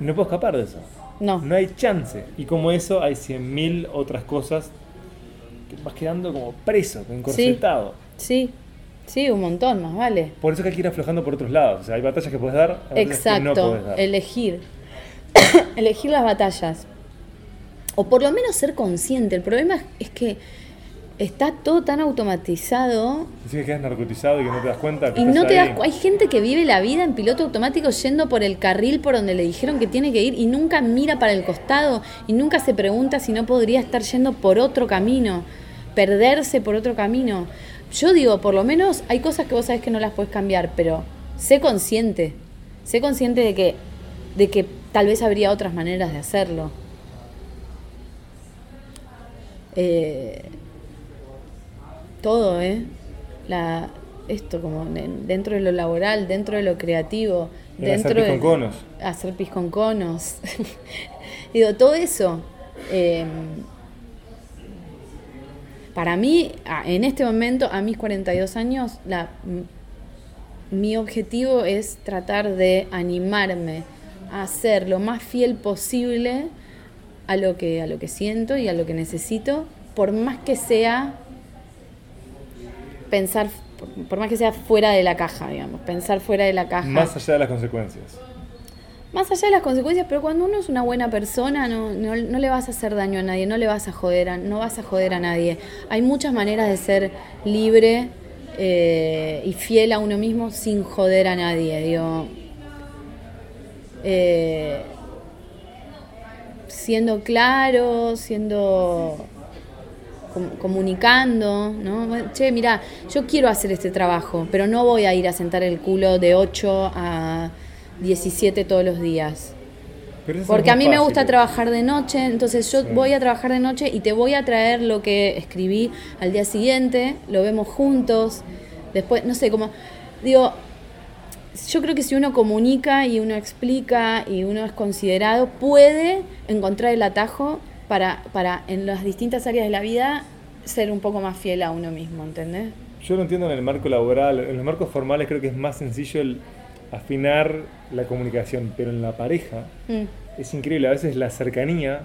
no puedo escapar de eso. no. No hay chance. Y como eso, hay 100.000 otras cosas que vas quedando como preso, encorsetado. Sí, sí, un montón más, vale. Por eso que hay que ir aflojando por otros lados. O sea, hay batallas que puedes dar, hay batallas que no Exacto, puedes dar. elegir. elegir las batallas. O por lo menos ser consciente. El problema es que está todo tan automatizado Decís que quedas narcotizado y que no te das cuenta. que y no te das Hay gente que vive la vida en piloto automático yendo por el carril por donde le dijeron que tiene que ir y nunca mira para el costado y nunca se pregunta si no podría estar yendo por otro camino, perderse por otro camino. Yo digo, por lo menos hay cosas que vos sabés que no las puedes cambiar, pero sé consciente. Sé consciente de que, de que tal vez habría otras maneras de hacerlo. Eh, todo, ¿eh? La, esto, como en- dentro de lo laboral, dentro de lo creativo, Era hacer dentro pis de con conos. hacer pis con conos. Digo, todo eso. eh, para mí, en este momento, a mis 42 años, la, mi objetivo es tratar de animarme a ser lo más fiel posible a lo que, a lo que siento y a lo que necesito, por más que sea pensar, por, más que sea fuera de la caja, digamos, pensar fuera de la caja. Más allá de las consecuencias. Más allá de las consecuencias, pero cuando uno es una buena persona, no, no, no le vas a hacer daño a nadie, no le vas a joder a, no vas a joder a nadie. Hay muchas maneras de ser libre eh, y fiel a uno mismo sin joder a nadie. Digo, Eh, siendo claro, siendo com- comunicando, ¿no? Che, mira, yo quiero hacer este trabajo, pero no voy a ir a sentar el culo de 8 a 17 todos los días. Porque a mí me gusta trabajar de noche, entonces yo Sí. voy a trabajar de noche y te voy a traer lo que escribí al día siguiente, lo vemos juntos, después, no sé, como, digo, yo creo que si uno comunica y uno explica y uno es considerado, puede encontrar el atajo para, para en las distintas áreas de la vida ser un poco más fiel a uno mismo, ¿entendés? Yo lo entiendo en el marco laboral, en los marcos formales creo que es más sencillo el afinar la comunicación, pero en la pareja Mm, es increíble, a veces la cercanía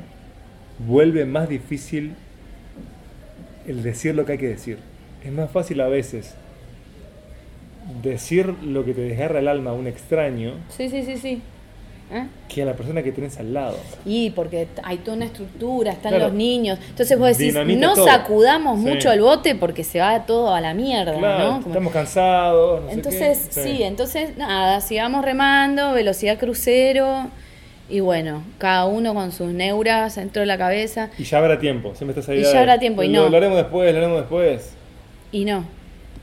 vuelve más difícil el decir lo que hay que decir. Es más fácil a veces decir lo que te desgarra el alma a un extraño Sí, sí, sí, sí. ¿Eh? que a la persona que tenés al lado. Y porque hay toda una estructura, están Claro. los niños. Entonces vos decís, Dinamita no todo. sacudamos Sí. mucho el bote porque se va todo a la mierda, Claro, ¿no? Como- estamos cansados. no sé entonces, qué. sí. entonces nada, sigamos remando, velocidad crucero. Y bueno, cada uno con sus neuras dentro de la cabeza. Y ya habrá tiempo, siempre estás ahí. Y ya habrá tiempo, y no. Lo haremos después, lo haremos después. Y no.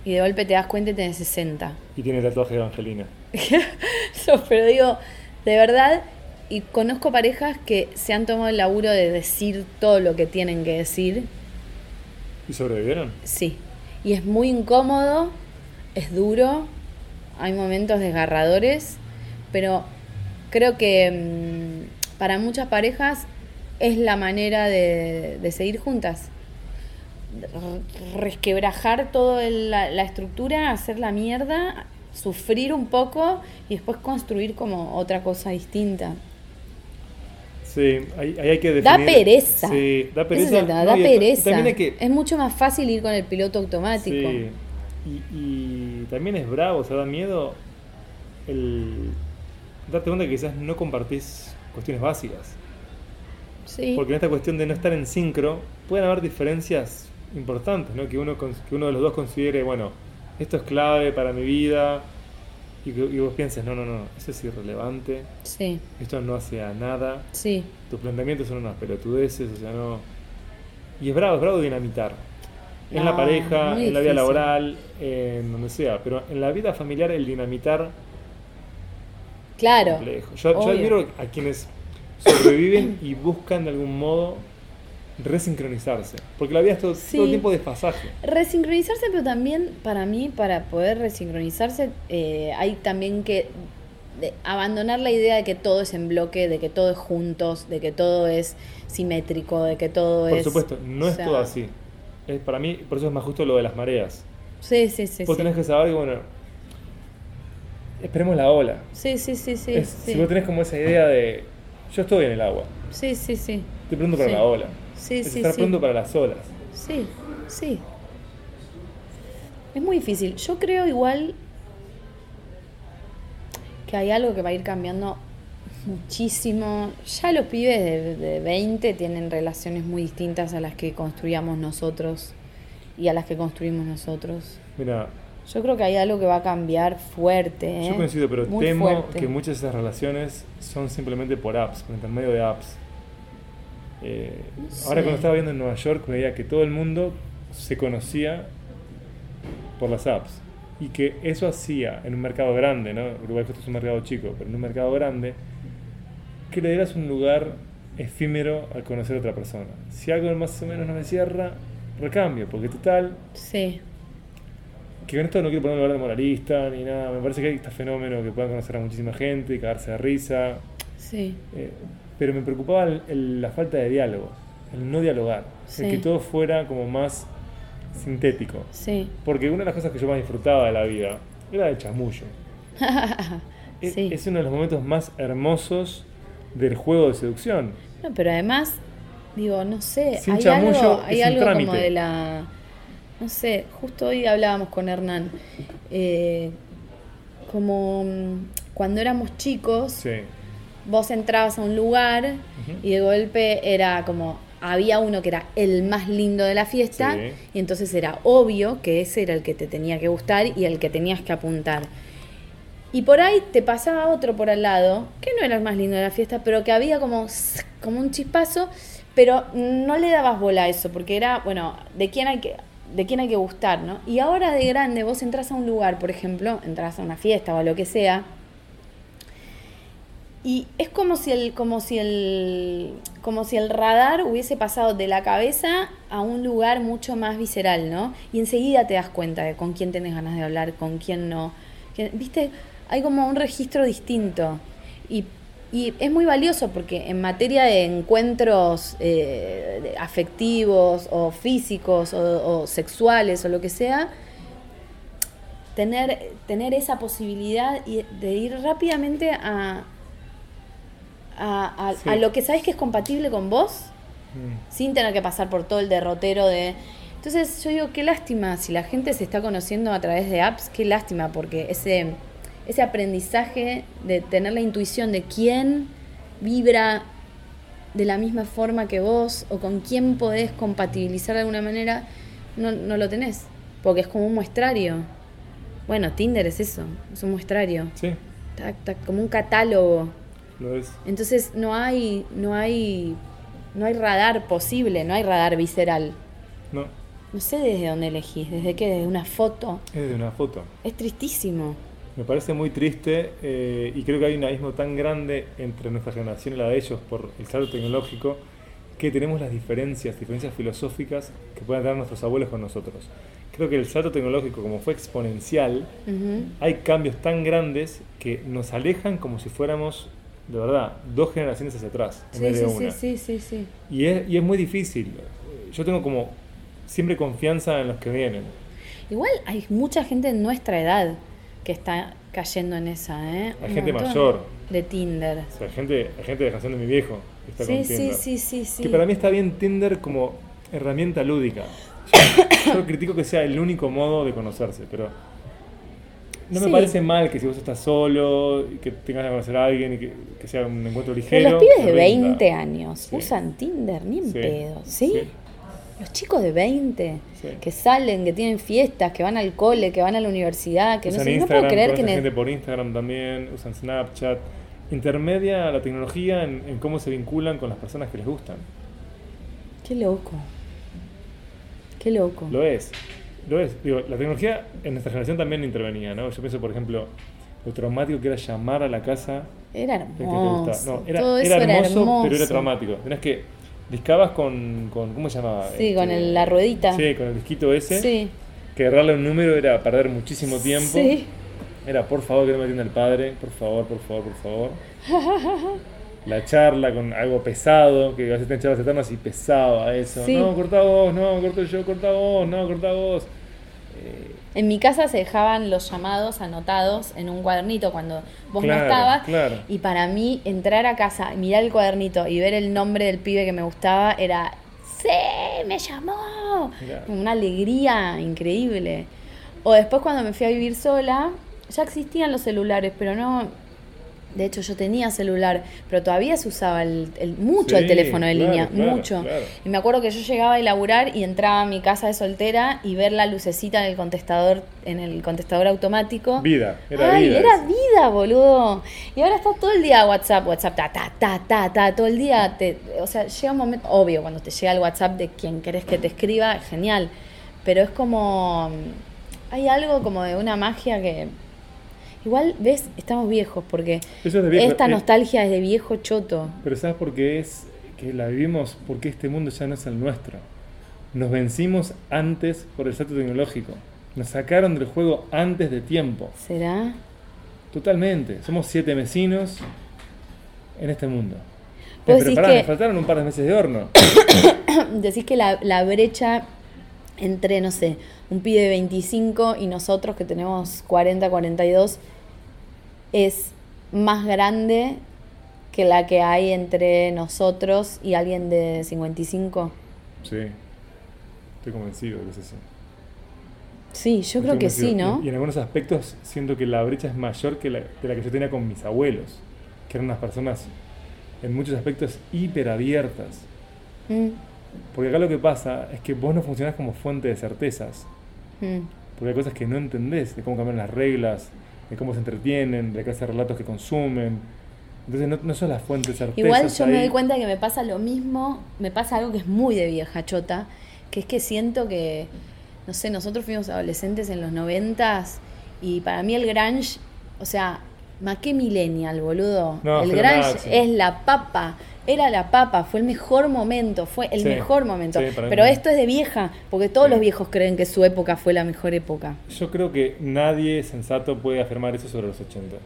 Y de golpe te das cuenta y tenés 60. Y tiene tatuaje de Evangelina. No, pero digo, de verdad, y conozco parejas que se han tomado el laburo de decir todo lo que tienen que decir. ¿Y sobrevivieron? Sí. Y es muy incómodo, es duro, hay momentos desgarradores, pero creo que mm, para muchas parejas es la manera de, de seguir juntas. Resquebrajar toda la, la estructura, hacer la mierda, sufrir un poco y después construir como otra cosa distinta. Sí, ahí, ahí hay que definir. Da pereza. Sí, da pereza. es No, da pereza. También hay que. Es mucho más fácil ir con el piloto automático. Sí. Y, y también es bravo, o sea, da miedo el darte cuenta que quizás no compartís cuestiones básicas. Sí. Porque en esta cuestión de no estar en sincro, pueden haber diferencias importantes, ¿no? Que uno, que uno de los dos considere, bueno, esto es clave para mi vida, y, que, y vos pienses, no, no, no, eso es irrelevante, Sí, esto no hace a nada, sí, tus planteamientos son unas pelotudeces, o sea, no... Y es bravo, es bravo dinamitar. En la No, pareja, en la vida laboral, en donde sea, pero en la vida familiar el dinamitar Claro. complejo. Yo, yo admiro a quienes sobreviven y buscan de algún modo resincronizarse. Porque la vida es todo, Sí. todo el tiempo desfasaje. Resincronizarse, pero también para mí, para poder resincronizarse, eh, hay también que de- abandonar la idea de que todo es en bloque, de que todo es juntos, de que todo es simétrico, de que todo Por es... supuesto, no o es todo así. Es, para mí, por eso es más justo lo de las mareas. Sí, sí, sí. vos sí. tenés que saber que, bueno, esperemos la ola. Sí, sí, sí, sí. Es- sí. Si vos tenés como esa idea de, yo estoy en el agua, Sí, sí, sí. estoy pronto para Sí. la ola. Sí, es sí, estar sí. pronto para las olas. Sí, sí. Es muy difícil. Yo creo igual que hay algo que va a ir cambiando muchísimo. Ya los pibes de, de 20 tienen relaciones muy distintas a las que construíamos nosotros y a las que construimos nosotros. Mira, Yo creo que hay algo que va a cambiar fuerte. ¿eh? yo coincido, pero Muy temo fuerte. que muchas de esas relaciones son simplemente por apps, por intermedio de apps. Eh, No Ahora cuando estaba viendo en Nueva York veía que todo el mundo se conocía por las apps y que eso hacía en un mercado grande, ¿no? Uruguay justo es un mercado chico, pero en un mercado grande, que le dieras un lugar efímero al conocer a otra persona. Si algo más o menos no me cierra, recambio, porque total, Sí, que con esto no quiero poner un lugar de moralista ni nada, me parece que hay este fenómeno que puedan conocer a muchísima gente y cagarse de risa, sí, eh, pero me preocupaba el- el- la falta de diálogo, el no dialogar, Sí. el que todo fuera como más sintético. sí. Porque una de las cosas que yo más disfrutaba de la vida era el chamullo. Es, Sí. es uno de los momentos más hermosos del juego de seducción. No, pero además, digo, no sé, Sin hay chamullo algo, hay algo como de la. No sé, justo hoy hablábamos con Hernán. eh, como mm, cuando éramos chicos, Sí. Vos entrabas a un lugar y de golpe era como. Había uno que era el más lindo de la fiesta Sí. y entonces era obvio que ese era el que te tenía que gustar y el que tenías que apuntar. Y por ahí te pasaba otro por al lado, que no era el más lindo de la fiesta, pero que había como, como un chispazo, pero no le dabas bola a eso, porque era, bueno, de quién hay que, de quién hay que gustar, ¿no? Y ahora de grande vos entras a un lugar, por ejemplo, entras a una fiesta o a lo que sea, y es como si el, como si el, como si el radar hubiese pasado de la cabeza a un lugar mucho más visceral, ¿no? Y enseguida te das cuenta de con quién tenés ganas de hablar, con quién no. ¿Viste? Hay como un registro distinto. Y, y es muy valioso porque en materia de encuentros eh, afectivos o físicos o, sexuales o lo que sea, tener, tener esa posibilidad de ir rápidamente a, a, a- Sí. a lo que sabes que es compatible con vos, Mm. sin tener que pasar por todo el derrotero de... Entonces yo digo, qué lástima, si la gente se está conociendo a través de apps, qué lástima, porque ese, ese aprendizaje de tener la intuición de quién vibra de la misma forma que vos o con quién podés compatibilizar de alguna manera, no, no lo tenés, porque es como un muestrario. Bueno, Tinder es eso, es un muestrario, Sí, tac, tac, como un catálogo. Lo es. Entonces no hay, no hay, no hay radar posible, no hay radar visceral. No, No sé desde dónde elegís, desde qué, desde una foto. es de una foto. Es tristísimo. Me parece muy triste eh, y creo que hay un abismo tan grande entre nuestra generación y la de ellos por el salto tecnológico que tenemos las diferencias, diferencias filosóficas que pueden tener nuestros abuelos con nosotros. Creo que el salto tecnológico, como fue exponencial, hay cambios tan grandes que nos alejan como si fuéramos, de verdad, dos generaciones hacia atrás en Sí, vez de sí, una. sí, sí, sí. Y, es, y es muy difícil. Yo tengo como siempre confianza en los que vienen. Igual hay mucha gente en nuestra edad que está cayendo en esa, ¿eh? Hay Un gente mayor. De Tinder. O sea, hay gente, hay gente de la canción de mi viejo que está Sí, con sí, Tinder. sí, sí, sí. Que para mí está bien Tinder como herramienta lúdica. Yo critico que sea el único modo de conocerse, pero no me parece mal que si vos estás solo y que tengas que conocer a alguien y que, que sea un encuentro ligero. Pero los pibes de que rinda. 20 años Sí. usan Tinder, ni en Sí. pedo, ¿sí? Los chicos de 20 Sí. que salen, que tienen fiestas, que van al cole, que van a la universidad, que no sé, no puedo creer que... gente por Instagram también, usan Snapchat. Intermedia la tecnología en, en cómo se vinculan con las personas que les gustan. Qué loco. Qué loco. Lo es, lo es. Digo, la tecnología en nuestra generación también intervenía, ¿no? Yo pienso, por ejemplo, lo traumático que era llamar a la casa Era hermoso. No, era, Todo eso era era hermoso, pero era traumático. Tenías que. Discabas con, con. ¿Cómo se llamaba? Sí, con Este, el- la ruedita. Sí, con el disquito ese. Sí. Que agarrarle un número era perder muchísimo tiempo. Sí. Era por favor que no me atienda el padre, por favor, por favor, por favor. La charla con algo pesado, que a veces tenés charlas eternas y pesaba eso. Sí. No, cortá vos, no, corto yo, cortá vos, no, cortá vos. En mi casa se dejaban los llamados anotados en un cuadernito cuando vos Claro, no estabas. claro. Y para mí, entrar a casa, mirar el cuadernito y ver el nombre del pibe que me gustaba era. ¡Sí! ¡Me llamó! Una alegría increíble. O después, cuando me fui a vivir sola, ya existían los celulares, pero no. De hecho, yo tenía celular, pero todavía se usaba el, el- mucho el teléfono de claro, línea, claro, mucho. claro. Y me acuerdo que yo llegaba a laburar y entraba a mi casa de soltera y ver la lucecita en el contestador, en el contestador automático. vida, era Ay, vida. era eso. vida, boludo. Y ahora está todo el día WhatsApp, WhatsApp, ta, ta, ta, ta, ta, todo el día. Te, o sea, llega un momento, obvio, cuando te llega el WhatsApp de quien querés que te escriba, genial. Pero es como, hay algo como de una magia que... Igual, ves, estamos viejos porque es viejo, esta eh, nostalgia es de viejo choto. Pero ¿sabes por qué es que la vivimos? Porque este mundo ya no es el nuestro. Nos vencimos antes por el salto tecnológico. Nos sacaron del juego antes de tiempo. ¿Será? Totalmente. Somos siete vecinos en este mundo. Eh, pero pará, que- nos faltaron un par de meses de horno. Decís que la, la brecha entre, no sé, un pibe de 25 y nosotros que tenemos 40, 42 es más grande que la que hay entre nosotros y alguien de 55. Sí. Estoy convencido de que es así. Sí, yo Estoy creo que sí. ¿no? Y, y en algunos aspectos siento que la brecha es mayor que la, de la que yo tenía con mis abuelos, que eran unas personas en muchos aspectos hiperabiertas. Mm, Porque acá lo que pasa es que vos no funcionás como fuente de certezas. mm. Porque hay cosas que no entendés, de cómo cambian las reglas, de cómo se entretienen, de clase de relatos que consumen. Entonces no, no sos la fuente de certezas. Igual yo me doy cuenta que me pasa lo mismo, me pasa algo que es muy de vieja chota, que es que siento que, no sé, nosotros fuimos adolescentes en los noventas y para mí el grunge, o sea, ma qué millennial, boludo. No, el grunge máximo. es la papa, era la papa, fue el mejor momento, fue el Sí, mejor momento. sí, para mí Pero esto es de vieja, porque todos Sí. los viejos creen que su época fue la mejor época. Yo creo que nadie sensato puede afirmar eso sobre los 80.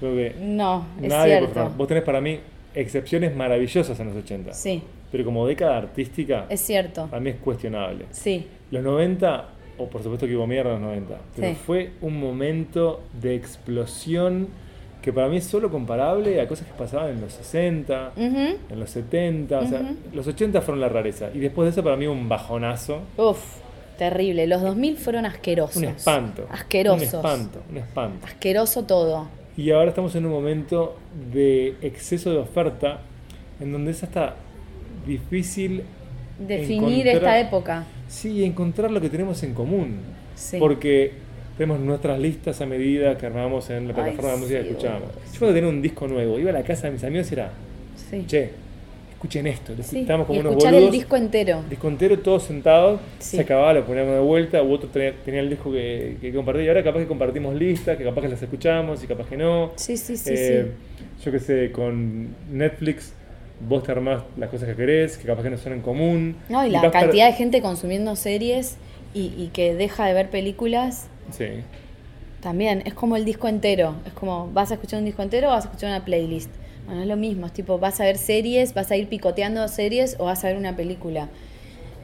Creo que No, es nadie puede cierto. Vos tenés para mí excepciones maravillosas en los 80. Sí, Pero como década artística, es cierto. para mí es cuestionable. Sí, Los 90, o por supuesto que hubo mierda en los 90, pero fue un momento de explosión que para mí es solo comparable a cosas que pasaban en los 60, Ujú. en los 70, o sea, los 80 fueron la rareza. Y después de eso para mí un bajonazo, Uf, terrible. Los 2000 fueron asquerosos. un espanto. Asquerosos. Un espanto, un espanto. Asqueroso todo. Y ahora estamos en un momento de exceso de oferta en donde es hasta difícil Definir encontrar- esta época. Sí, encontrar lo que tenemos en común. Sí. Porque tenemos nuestras listas a medida que armamos en la Ay, plataforma de música que sí, escuchábamos. boludo. Yo cuando tenía un disco nuevo, iba a la casa de mis amigos y era, Sí. che, escuchen esto. Sí, Estábamos como y unos escuchar boludos. el disco entero. disco entero, todos sentados, Sí. se acababa, lo poníamos de vuelta, u otro tenía, tenía el disco que, que compartía. Y ahora capaz que compartimos listas, que capaz que las escuchamos y capaz que no. Sí, sí, sí, Eh, Yo qué sé, con Netflix vos te armás las cosas que querés, que capaz que no son en común. sí. No, y la cantidad de gente consumiendo series y, y que deja de ver películas Sí. también. Es como el disco entero. Es como, ¿vas a escuchar un disco entero o vas a escuchar una playlist? Bueno, es lo mismo. Es tipo, ¿vas a ver series? ¿Vas a ir picoteando series o vas a ver una película?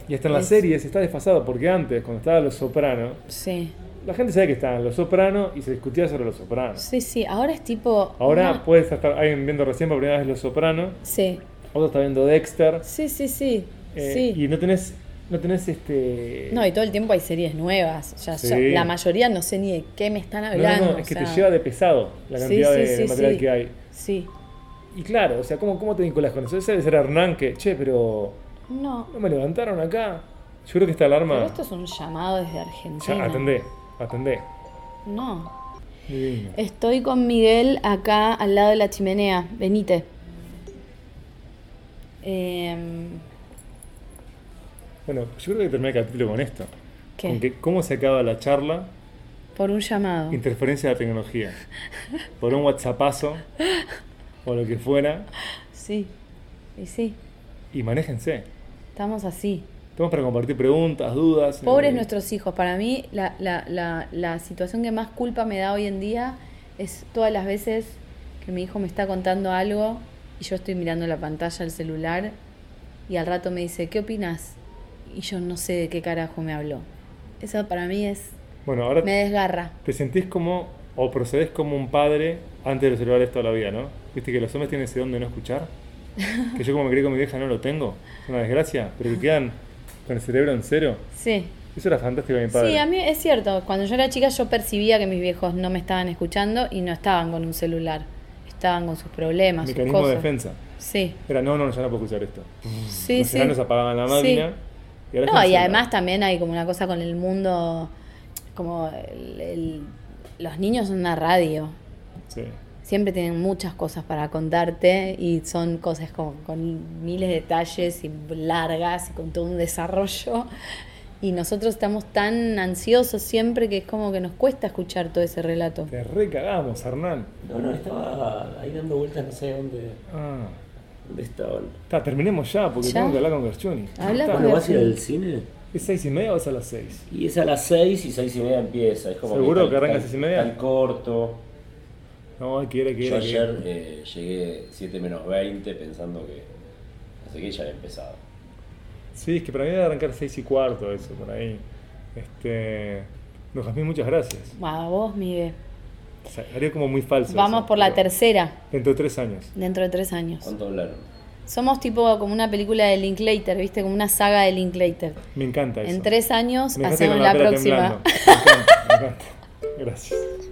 Y hasta en las Es- series está desfasado, porque antes, cuando estaba Los Sopranos, Sí. la gente sabía que estaban Los Sopranos y se discutía sobre Los Sopranos. Sí, sí. Ahora es tipo. Ahora una- puedes estar alguien viendo recién por primera vez Los Sopranos, Sí. otro está viendo Dexter, Sí, sí, sí. eh, sí. y no tenés, no tenés este... No, y todo el tiempo hay series nuevas. Sí. yo- la mayoría no sé ni de qué me están hablando. no, no, es que te lleva de pesado la cantidad sí, de, sí, de material que hay. Sí. Y claro, o sea, ¿cómo, cómo te vinculas con eso? Ese debe ser Hernán que, che, pero No. no me levantaron acá. Yo creo que esta alarma... Pero esto es un llamado desde Argentina. Ya, atendé, atendé. No. Divino. Estoy con Miguel acá al lado de la chimenea. Venite. Em, Bueno, yo creo que terminé el capítulo con esto. ¿Qué? Con que cómo se acaba la charla Por un llamado. interferencia de la tecnología, por un WhatsAppazo o lo que fuera, Sí, y sí, y manéjense. estamos así. Estamos para compartir preguntas, dudas. Pobres eh, nuestros hijos. Para mí, la, la, la, la situación que más culpa me da hoy en día es todas las veces que mi hijo me está contando algo y yo estoy mirando la pantalla del celular y al rato me dice, ¿qué opinas? Y yo no sé de qué carajo me habló. Eso para mí es. Bueno, ahora me desgarra. te sentís como, o procedés como un padre antes de los celulares toda la vida, ¿no? Viste que los hombres tienen ese don de no escuchar. Que yo como me crié con mi vieja no lo tengo. Es una desgracia, pero que quedan con el cerebro en cero. Sí. Eso era fantástico de mi padre. Sí, a mí es cierto. Cuando yo era chica yo percibía que mis viejos no me estaban escuchando y no estaban con un celular. Estaban con sus problemas, sus Mecanismo de cosas. defensa. Sí. Era, no, no, ya no puedo escuchar esto. Sí, Los sí. enanos apagaban la Sí. Máquina. Y ahora No, y además también hay como una cosa con el mundo, como el- el- los niños son una radio. Sí. Siempre tienen muchas cosas para contarte y son cosas como con miles de detalles y largas y con todo un desarrollo. Y nosotros estamos tan ansiosos siempre que es como que nos cuesta escuchar todo ese relato. Te recagamos, Hernán. No, no, estaba ahí dando vueltas, no sé dónde, Ah. Dónde estaban. Está, terminemos ya, porque ¿Ya? tengo que hablar con Gerchuni. Habla ¿No vas a ir al cine? ¿Es seis y media o es a las seis? Y es a las 6 y 6 y media empieza. Es como ¿Seguro tan- que arranca tan- seis y media? Tan corto. No, hay que ir, hay que ir. Yo que ayer eh, llegué 7 menos 20 pensando que. Así que ya había empezado. Sí, es que para mí debe arrancar seis y cuarto eso, por ahí. Este... No, Jazmín, muchas gracias. A vos, Miguel. O sea, haría como muy falso. Vamos eso, por la tercera, Dentro de tres años. dentro de tres años. ¿Cuánto hablaron? Somos tipo como una película de Linklater, ¿viste? Como una saga de Linklater. Me encanta eso. En tres años hacemos la pera próxima. Me encanta, me encanta. Gracias.